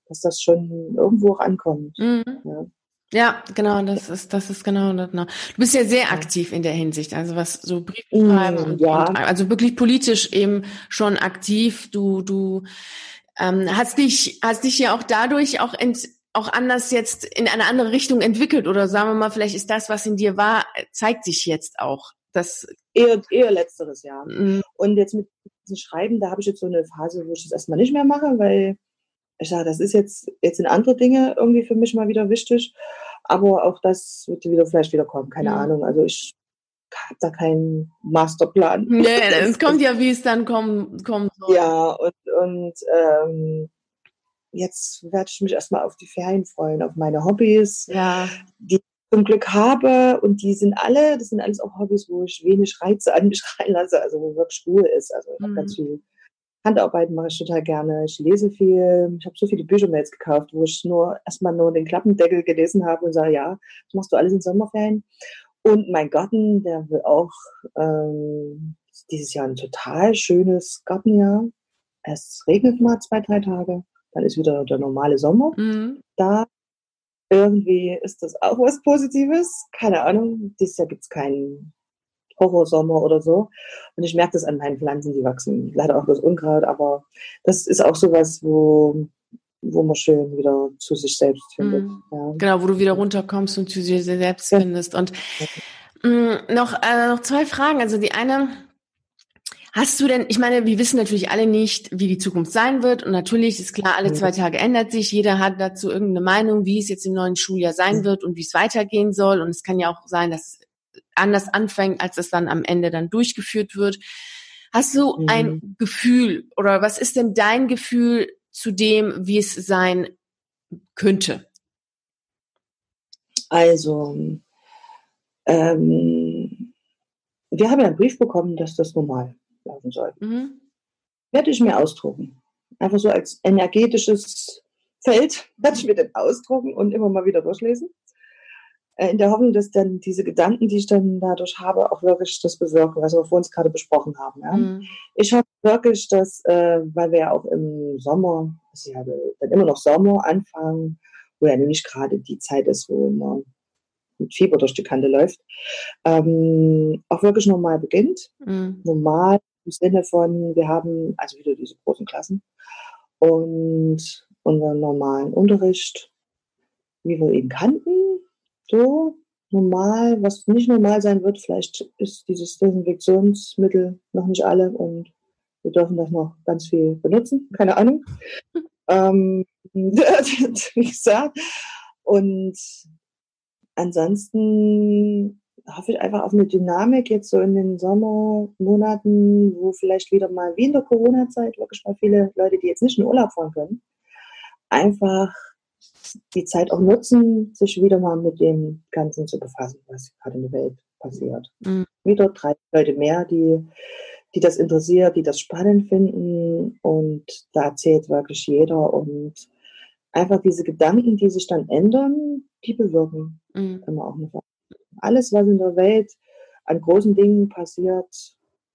dass das schon irgendwo auch ankommt. Mhm. Ja. Ja, genau, das ist, das ist genau, genau. Du bist ja sehr aktiv in der Hinsicht, also was so Briefe schreiben mm, und, ja. und, also wirklich politisch eben schon aktiv. Du, du ähm, hast dich, hast dich ja auch dadurch auch ent, auch anders jetzt in eine andere Richtung entwickelt oder sagen wir mal, vielleicht ist das, was in dir war, zeigt sich jetzt auch. Das eher, eher letzteres, ja. Mhm. Und jetzt mit diesem Schreiben, da habe ich jetzt so eine Phase, wo ich das erstmal nicht mehr mache, weil ich sage, das ist jetzt, jetzt sind andere Dinge irgendwie für mich mal wieder wichtig. Aber auch das wird wieder vielleicht wieder kommen, keine mhm. Ahnung. Also ich habe da keinen Masterplan. Nee, es kommt ja, wie es dann kommen, kommen soll. Ja, und, und ähm, jetzt werde ich mich erstmal auf die Ferien freuen, auf meine Hobbys, ja. die ich zum Glück habe. Und die sind alle, das sind alles auch Hobbys, wo ich wenig Reize an mich reinlasse, also wo wirklich Ruhe ist. Also ich mhm. habe ganz viel Handarbeiten mache ich total gerne. Ich lese viel. Ich habe so viele Bücher mir jetzt gekauft, wo ich nur erstmal nur den Klappendeckel gelesen habe und sage, ja, das machst du alles in Sommerferien. Und mein Garten, der will auch ähm, dieses Jahr ein total schönes Gartenjahr. Es regnet mal zwei, drei Tage dann ist wieder der normale Sommer mhm. da. Irgendwie ist das auch was Positives. Keine Ahnung. Dieses Jahr gibt es keinen Horrorsommer oder so. Und ich merke das an meinen Pflanzen, die wachsen leider auch das Unkraut, aber das ist auch sowas, wo, wo man schön wieder zu sich selbst findet. Mhm. Ja. Genau, wo du wieder runterkommst und zu dir selbst findest. Und mh, mm, noch, äh, noch zwei Fragen. Also die eine, Hast du denn, ich meine, wir wissen natürlich alle nicht, wie die Zukunft sein wird. Und natürlich ist klar, alle zwei Tage ändert sich. Jeder hat dazu irgendeine Meinung, wie es jetzt im neuen Schuljahr sein wird und wie es weitergehen soll. Und es kann ja auch sein, dass anders anfängt, als es dann am Ende dann durchgeführt wird. Hast du mhm. ein Gefühl oder was ist denn dein Gefühl zu dem, wie es sein könnte? Also, ähm, wir haben ja einen Brief bekommen, dass das normal laufen soll. Mhm. Werde ich mir ausdrucken. Einfach so als energetisches Feld werde ich mir den ausdrucken und immer mal wieder durchlesen. Äh, in der Hoffnung, dass dann diese Gedanken, die ich dann dadurch habe, auch wirklich das bewirken, was wir vor uns gerade besprochen haben. Ja? Mhm. Ich habe wirklich das, äh, weil wir ja auch im Sommer, also ja dann immer noch Sommer anfangen, wo ja nämlich gerade die Zeit ist, wo man mit Fieber durch die Kante läuft, ähm, auch wirklich normal beginnt. Mhm. Normal im Sinne von, wir haben also wieder diese großen Klassen und unseren normalen Unterricht, wie wir ihn kannten, so normal, was nicht normal sein wird, vielleicht ist dieses Desinfektionsmittel noch nicht alle und wir dürfen das noch ganz viel benutzen, keine Ahnung. ähm, wie gesagt. Und ansonsten hoffe ich einfach auf eine Dynamik jetzt so in den Sommermonaten, wo vielleicht wieder mal wie in der Corona-Zeit wirklich mal viele Leute, die jetzt nicht in Urlaub fahren können, einfach die Zeit auch nutzen, sich wieder mal mit dem Ganzen zu befassen, was gerade in der Welt passiert. Mhm. Wieder drei Leute mehr, die, die das interessiert, die das spannend finden und da erzählt wirklich jeder und einfach diese Gedanken, die sich dann ändern, die bewirken mhm. immer auch eine Alles, was in der Welt an großen Dingen passiert,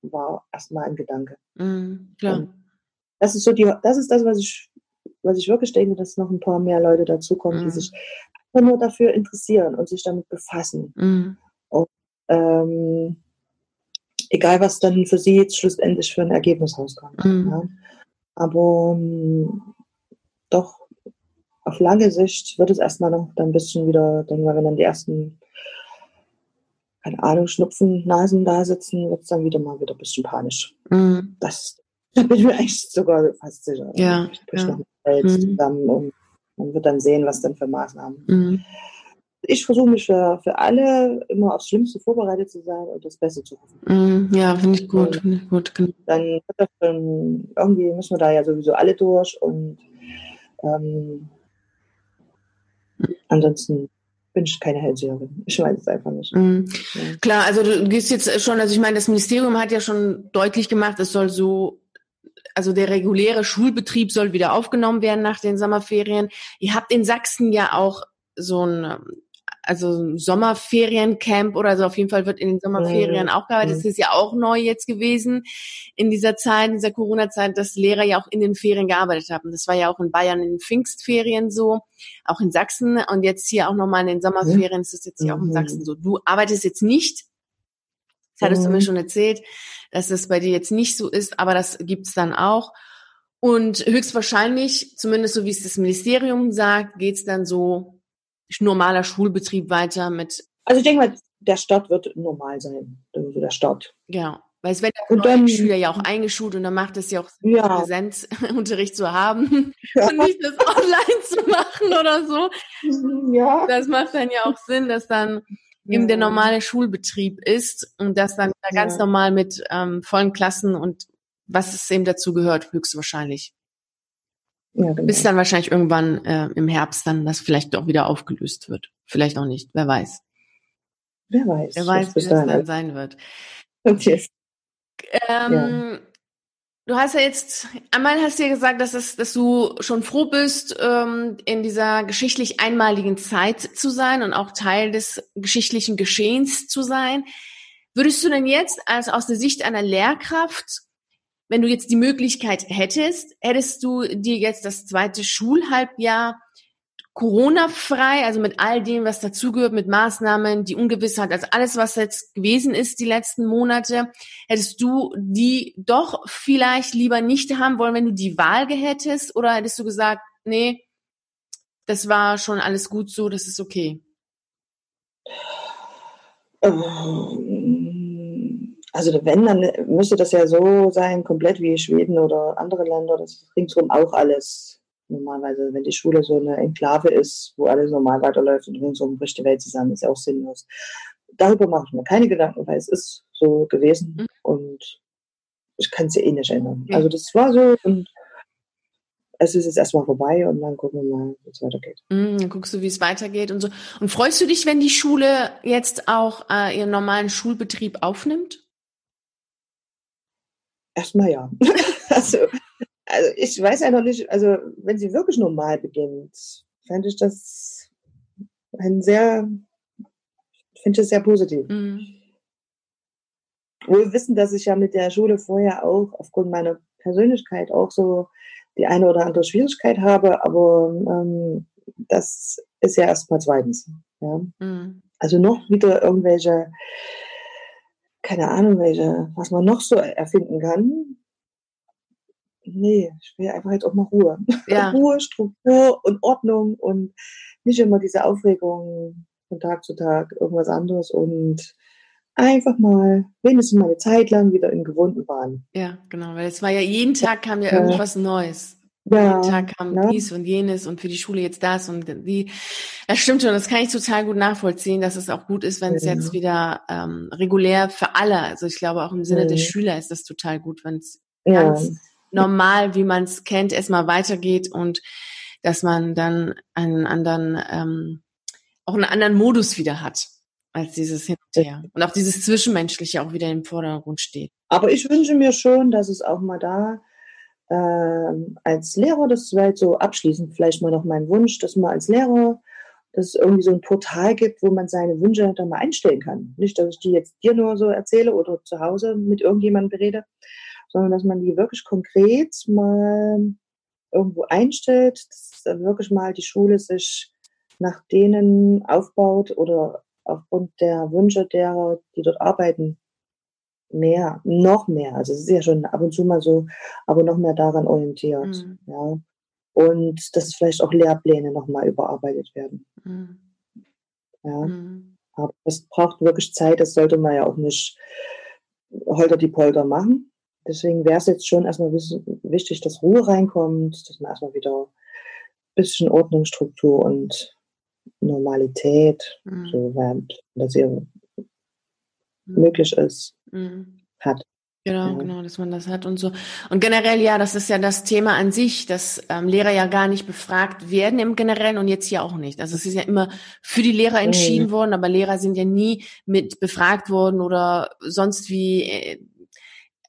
war erstmal ein Gedanke. Mhm, klar. das ist so die, das ist das, was ich was ich wirklich denke, dass noch ein paar mehr Leute dazukommen, mhm. die sich einfach nur dafür interessieren und sich damit befassen. Mhm. Und, ähm, egal, was dann für sie jetzt schlussendlich für ein Ergebnis rauskommt. Mhm. Ja. Aber ähm, doch auf lange Sicht wird es erstmal noch ein bisschen wieder, denke mal, wenn dann die ersten, keine Ahnung, Schnupfen, Nasen da sitzen, wird es dann wieder mal wieder ein bisschen panisch. Mhm. Das, da bin ich mir echt sogar fast sicher. Ja. Ich ja. Welt mhm. zusammen und man wird dann sehen, was dann für Maßnahmen. Mhm. Ich versuche mich für, für alle immer aufs Schlimmste vorbereitet zu sein und das Beste zu hoffen. Mhm. Ja, finde ich gut. Find ich gut. Genau. Dann wird das schon, irgendwie müssen wir da ja sowieso alle durch und ähm, ansonsten bin ich keine Hellseherin. Ich weiß es einfach nicht. Mhm. Ja. Klar, also du gehst jetzt schon, also ich meine, das Ministerium hat ja schon deutlich gemacht, es soll so also der reguläre Schulbetrieb soll wieder aufgenommen werden nach den Sommerferien. Ihr habt in Sachsen ja auch so ein also Sommerferiencamp oder so. Auf jeden Fall wird in den Sommerferien mhm. auch gearbeitet. Das ist ja auch neu jetzt gewesen in dieser Zeit, in dieser Corona-Zeit, dass Lehrer ja auch in den Ferien gearbeitet haben. Das war ja auch in Bayern in den Pfingstferien so, auch in Sachsen und jetzt hier auch nochmal in den Sommerferien ist das jetzt hier mhm. auch in mhm. Sachsen so. Du arbeitest jetzt nicht, das hattest mhm. du mir mhm. schon erzählt, dass das bei dir jetzt nicht so ist, aber das gibt's dann auch. Und höchstwahrscheinlich, zumindest so wie es das Ministerium sagt, geht's dann so normaler Schulbetrieb weiter mit. Also ich denke mal, der Start wird normal sein, also der Start. Genau. Weil es werden ja dann, Schüler ja auch eingeschult und dann macht es ja auch Sinn, ja. Präsenzunterricht zu haben ja. und nicht das online zu machen oder so. Ja. Das macht dann ja auch Sinn, dass dann eben der normale Schulbetrieb ist und das dann ganz normal mit ähm, vollen Klassen und was es eben dazu gehört, höchstwahrscheinlich. Ja, genau. Bis dann wahrscheinlich irgendwann äh, im Herbst dann das vielleicht auch wieder aufgelöst wird. Vielleicht auch nicht, wer weiß. Wer weiß. Wer weiß, wie das dann sein wird. Okay. Ähm, ja. Du hast ja jetzt, einmal hast du ja gesagt, dass, es, dass du schon froh bist, ähm, in dieser geschichtlich einmaligen Zeit zu sein und auch Teil des geschichtlichen Geschehens zu sein. Würdest du denn jetzt, als aus der Sicht einer Lehrkraft, wenn du jetzt die Möglichkeit hättest, hättest du dir jetzt das zweite Schulhalbjahr Corona-frei, also mit all dem, was dazugehört, mit Maßnahmen, die Ungewissheit, also alles, was jetzt gewesen ist die letzten Monate, hättest du die doch vielleicht lieber nicht haben wollen, wenn du die Wahl hättest? Oder hättest du gesagt, nee, das war schon alles gut so, das ist okay? Ähm, also wenn, dann müsste das ja so sein, komplett wie Schweden oder andere Länder, das ringsum auch alles normalerweise, wenn die Schule so eine Enklave ist, wo alles normal weiterläuft und ringsum bricht die Welt zusammen, ist ja auch sinnlos. Darüber mache ich mir keine Gedanken, weil es ist so gewesen mhm. und ich kann es ja eh nicht ändern. Mhm. Also das war so und es ist jetzt erstmal vorbei und dann gucken wir mal, wie es weitergeht. Mhm, dann guckst du, wie es weitergeht und so. Und freust du dich, wenn die Schule jetzt auch äh, ihren normalen Schulbetrieb aufnimmt? Erstmal ja. also also ich weiß ja noch nicht, also wenn sie wirklich normal beginnt, fände ich das ein sehr finde das sehr positiv. Mhm. Wohl wissen, dass ich ja mit der Schule vorher auch aufgrund meiner Persönlichkeit auch so die eine oder andere Schwierigkeit habe, aber ähm, das ist ja erst mal zweitens. Ja. Mhm. Also noch wieder irgendwelche, keine Ahnung, welche, was man noch so erfinden kann. Nee, ich will einfach jetzt auch mal Ruhe. Ja. Ruhe, Struktur und Ordnung und nicht immer diese Aufregung von Tag zu Tag, irgendwas anderes und einfach mal wenigstens mal eine Zeit lang wieder in gewohnten Bahnen. Ja, genau, weil es war ja jeden Tag kam ja irgendwas Neues. Ja, jeden Tag kam ja. dies und jenes und für die Schule jetzt das und die. Das stimmt schon, das kann ich total gut nachvollziehen, dass es auch gut ist, wenn es ja. jetzt wieder ähm, regulär für alle, also ich glaube auch im Sinne ja. der Schüler ist das total gut, wenn es ganz normal, wie man es kennt, erstmal weitergeht und dass man dann einen anderen, ähm, auch einen anderen Modus wieder hat als dieses Hin und auch dieses Zwischenmenschliche auch wieder im Vordergrund steht. Aber ich wünsche mir schon, dass es auch mal da äh, als Lehrer, das wäre halt so abschließend vielleicht mal noch mein Wunsch, dass man als Lehrer, dass es irgendwie so ein Portal gibt, wo man seine Wünsche dann mal einstellen kann. Nicht, dass ich die jetzt dir nur so erzähle oder zu Hause mit irgendjemandem berede, sondern dass man die wirklich konkret mal irgendwo einstellt, dass wirklich mal die Schule sich nach denen aufbaut oder aufgrund der Wünsche derer, die dort arbeiten, mehr, noch mehr. Also es ist ja schon ab und zu mal so, aber noch mehr daran orientiert. Mhm. Ja. Und dass vielleicht auch Lehrpläne nochmal überarbeitet werden. Mhm. Ja. Mhm. Aber es braucht wirklich Zeit, das sollte man ja auch nicht holter die Polter machen. Deswegen wäre es jetzt schon erstmal wichtig, dass Ruhe reinkommt, dass man erstmal wieder ein bisschen Ordnung, Struktur und Normalität, mhm. so während das hier mhm. möglich ist, mhm. hat. Genau, ja. genau, dass man das hat und so. Und generell, ja, das ist ja das Thema an sich, dass ähm, Lehrer ja gar nicht befragt werden im Generellen und jetzt hier auch nicht. Also es ist ja immer für die Lehrer entschieden mhm. worden, aber Lehrer sind ja nie mit befragt worden oder sonst wie äh,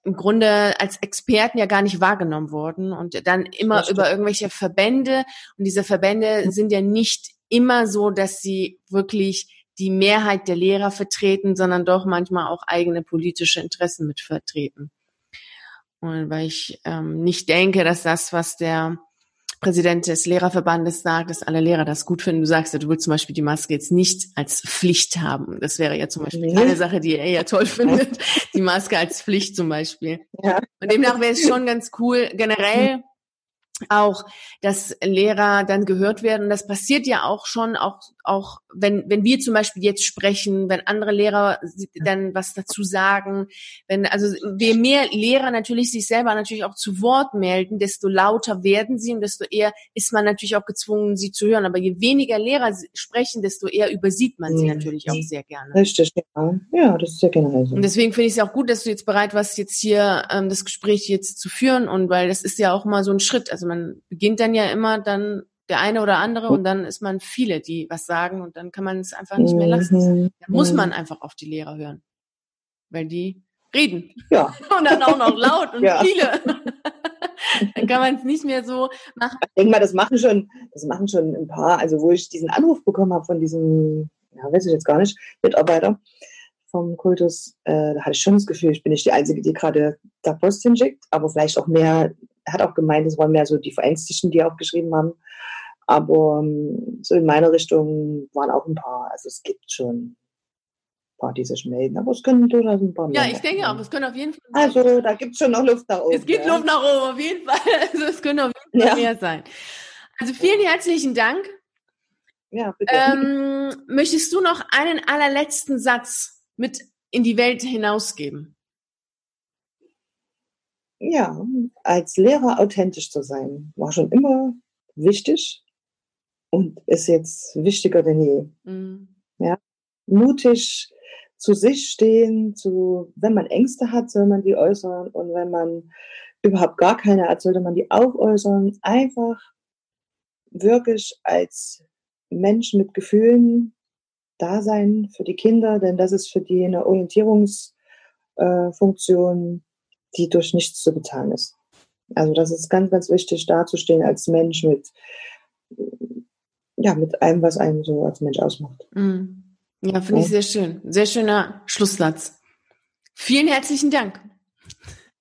im Grunde als Experten ja gar nicht wahrgenommen worden und dann immer über irgendwelche Verbände und diese Verbände mhm. sind ja nicht immer so, dass sie wirklich die Mehrheit der Lehrer vertreten, sondern doch manchmal auch eigene politische Interessen mit vertreten. Und weil ich ähm, nicht denke, dass das, was der Präsident des Lehrerverbandes sagt, dass alle Lehrer das gut finden. Du sagst ja, du willst zum Beispiel die Maske jetzt nicht als Pflicht haben. Das wäre ja zum Beispiel eine Sache, die er ja toll findet. Die Maske als Pflicht zum Beispiel. Ja. Und demnach wäre es schon ganz cool, generell auch, dass Lehrer dann gehört werden. Das passiert ja auch schon, auch, auch wenn, wenn wir zum Beispiel jetzt sprechen, wenn andere Lehrer dann was dazu sagen, wenn, also je mehr Lehrer natürlich sich selber natürlich auch zu Wort melden, desto lauter werden sie und desto eher ist man natürlich auch gezwungen, sie zu hören. Aber je weniger Lehrer sprechen, desto eher übersieht man sie mhm. natürlich auch sehr gerne. Richtig, ja. Ja, das ist ja generell so. Und deswegen finde ich es auch gut, dass du jetzt bereit warst, jetzt hier ähm, das Gespräch jetzt zu führen und weil das ist ja auch mal so ein Schritt. Also man beginnt dann ja immer dann der eine oder andere und dann ist man viele, die was sagen und dann kann man es einfach nicht mehr lassen. Mhm. Dann muss man einfach auf die Lehrer hören, weil die reden. Ja. Und dann auch noch laut und ja. viele. dann kann man es nicht mehr so machen. Ich denke mal, das machen schon, das machen schon ein paar. Also wo ich diesen Anruf bekommen habe von diesem, ja, weiß ich jetzt gar nicht, Mitarbeiter vom Kultus, äh, da hatte ich schon das Gefühl, ich bin nicht die Einzige, die gerade da Post hinschickt, aber vielleicht auch mehr hat auch gemeint, es waren mehr so die Verängstigten, die auch geschrieben haben. Aber ähm, so in meiner Richtung waren auch ein paar. Also es gibt schon ein paar, die sich melden. Aber es können durchaus ein paar mehr. Ja, ich denke auch, es können auf jeden Fall. Also da gibt es schon noch Luft nach oben. Es gibt ja. Luft nach oben, auf jeden Fall. Also es können auf jeden Fall ja. mehr sein. Also vielen herzlichen Dank. Ja, bitte. Ähm, möchtest du noch einen allerletzten Satz mit in die Welt hinausgeben? Ja, als Lehrer authentisch zu sein, war schon immer wichtig und ist jetzt wichtiger denn je. Mhm. Ja, mutig zu sich stehen, zu, wenn man Ängste hat, soll man die äußern und wenn man überhaupt gar keine hat, sollte man die auch äußern. Einfach wirklich als Mensch mit Gefühlen da sein für die Kinder, denn das ist für die eine Orientierungsfunktion, die durch nichts zu bezahlen ist. Also das ist ganz, ganz wichtig, dazustehen als Mensch mit, ja, mit allem, was einen so als Mensch ausmacht. Mhm. Ja, finde ich sehr schön. Sehr schöner Schlusssatz. Vielen herzlichen Dank.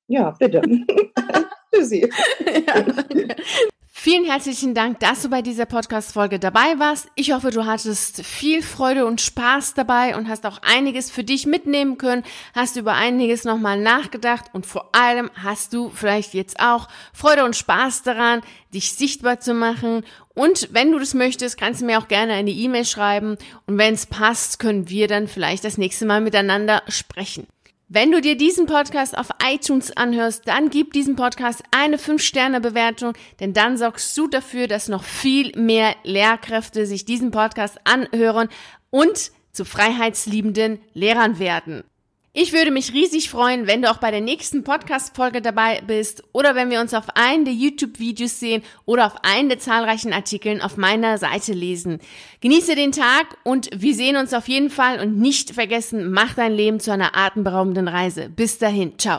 Ja, bitte. Für Sie. Ja, Vielen herzlichen Dank, dass du bei dieser Podcast-Folge dabei warst. Ich hoffe, du hattest viel Freude und Spaß dabei und hast auch einiges für dich mitnehmen können, hast über einiges nochmal nachgedacht und vor allem hast du vielleicht jetzt auch Freude und Spaß daran, dich sichtbar zu machen. Und wenn du das möchtest, kannst du mir auch gerne eine E-Mail schreiben und wenn es passt, können wir dann vielleicht das nächste Mal miteinander sprechen. Wenn du dir diesen Podcast auf iTunes anhörst, dann gib diesem Podcast eine 5-Sterne-Bewertung, denn dann sorgst du dafür, dass noch viel mehr Lehrkräfte sich diesen Podcast anhören und zu freiheitsliebenden Lehrern werden. Ich würde mich riesig freuen, wenn du auch bei der nächsten Podcast-Folge dabei bist oder wenn wir uns auf einen der YouTube-Videos sehen oder auf einen der zahlreichen Artikeln auf meiner Seite lesen. Genieße den Tag und wir sehen uns auf jeden Fall und nicht vergessen, mach dein Leben zu einer atemberaubenden Reise. Bis dahin, ciao.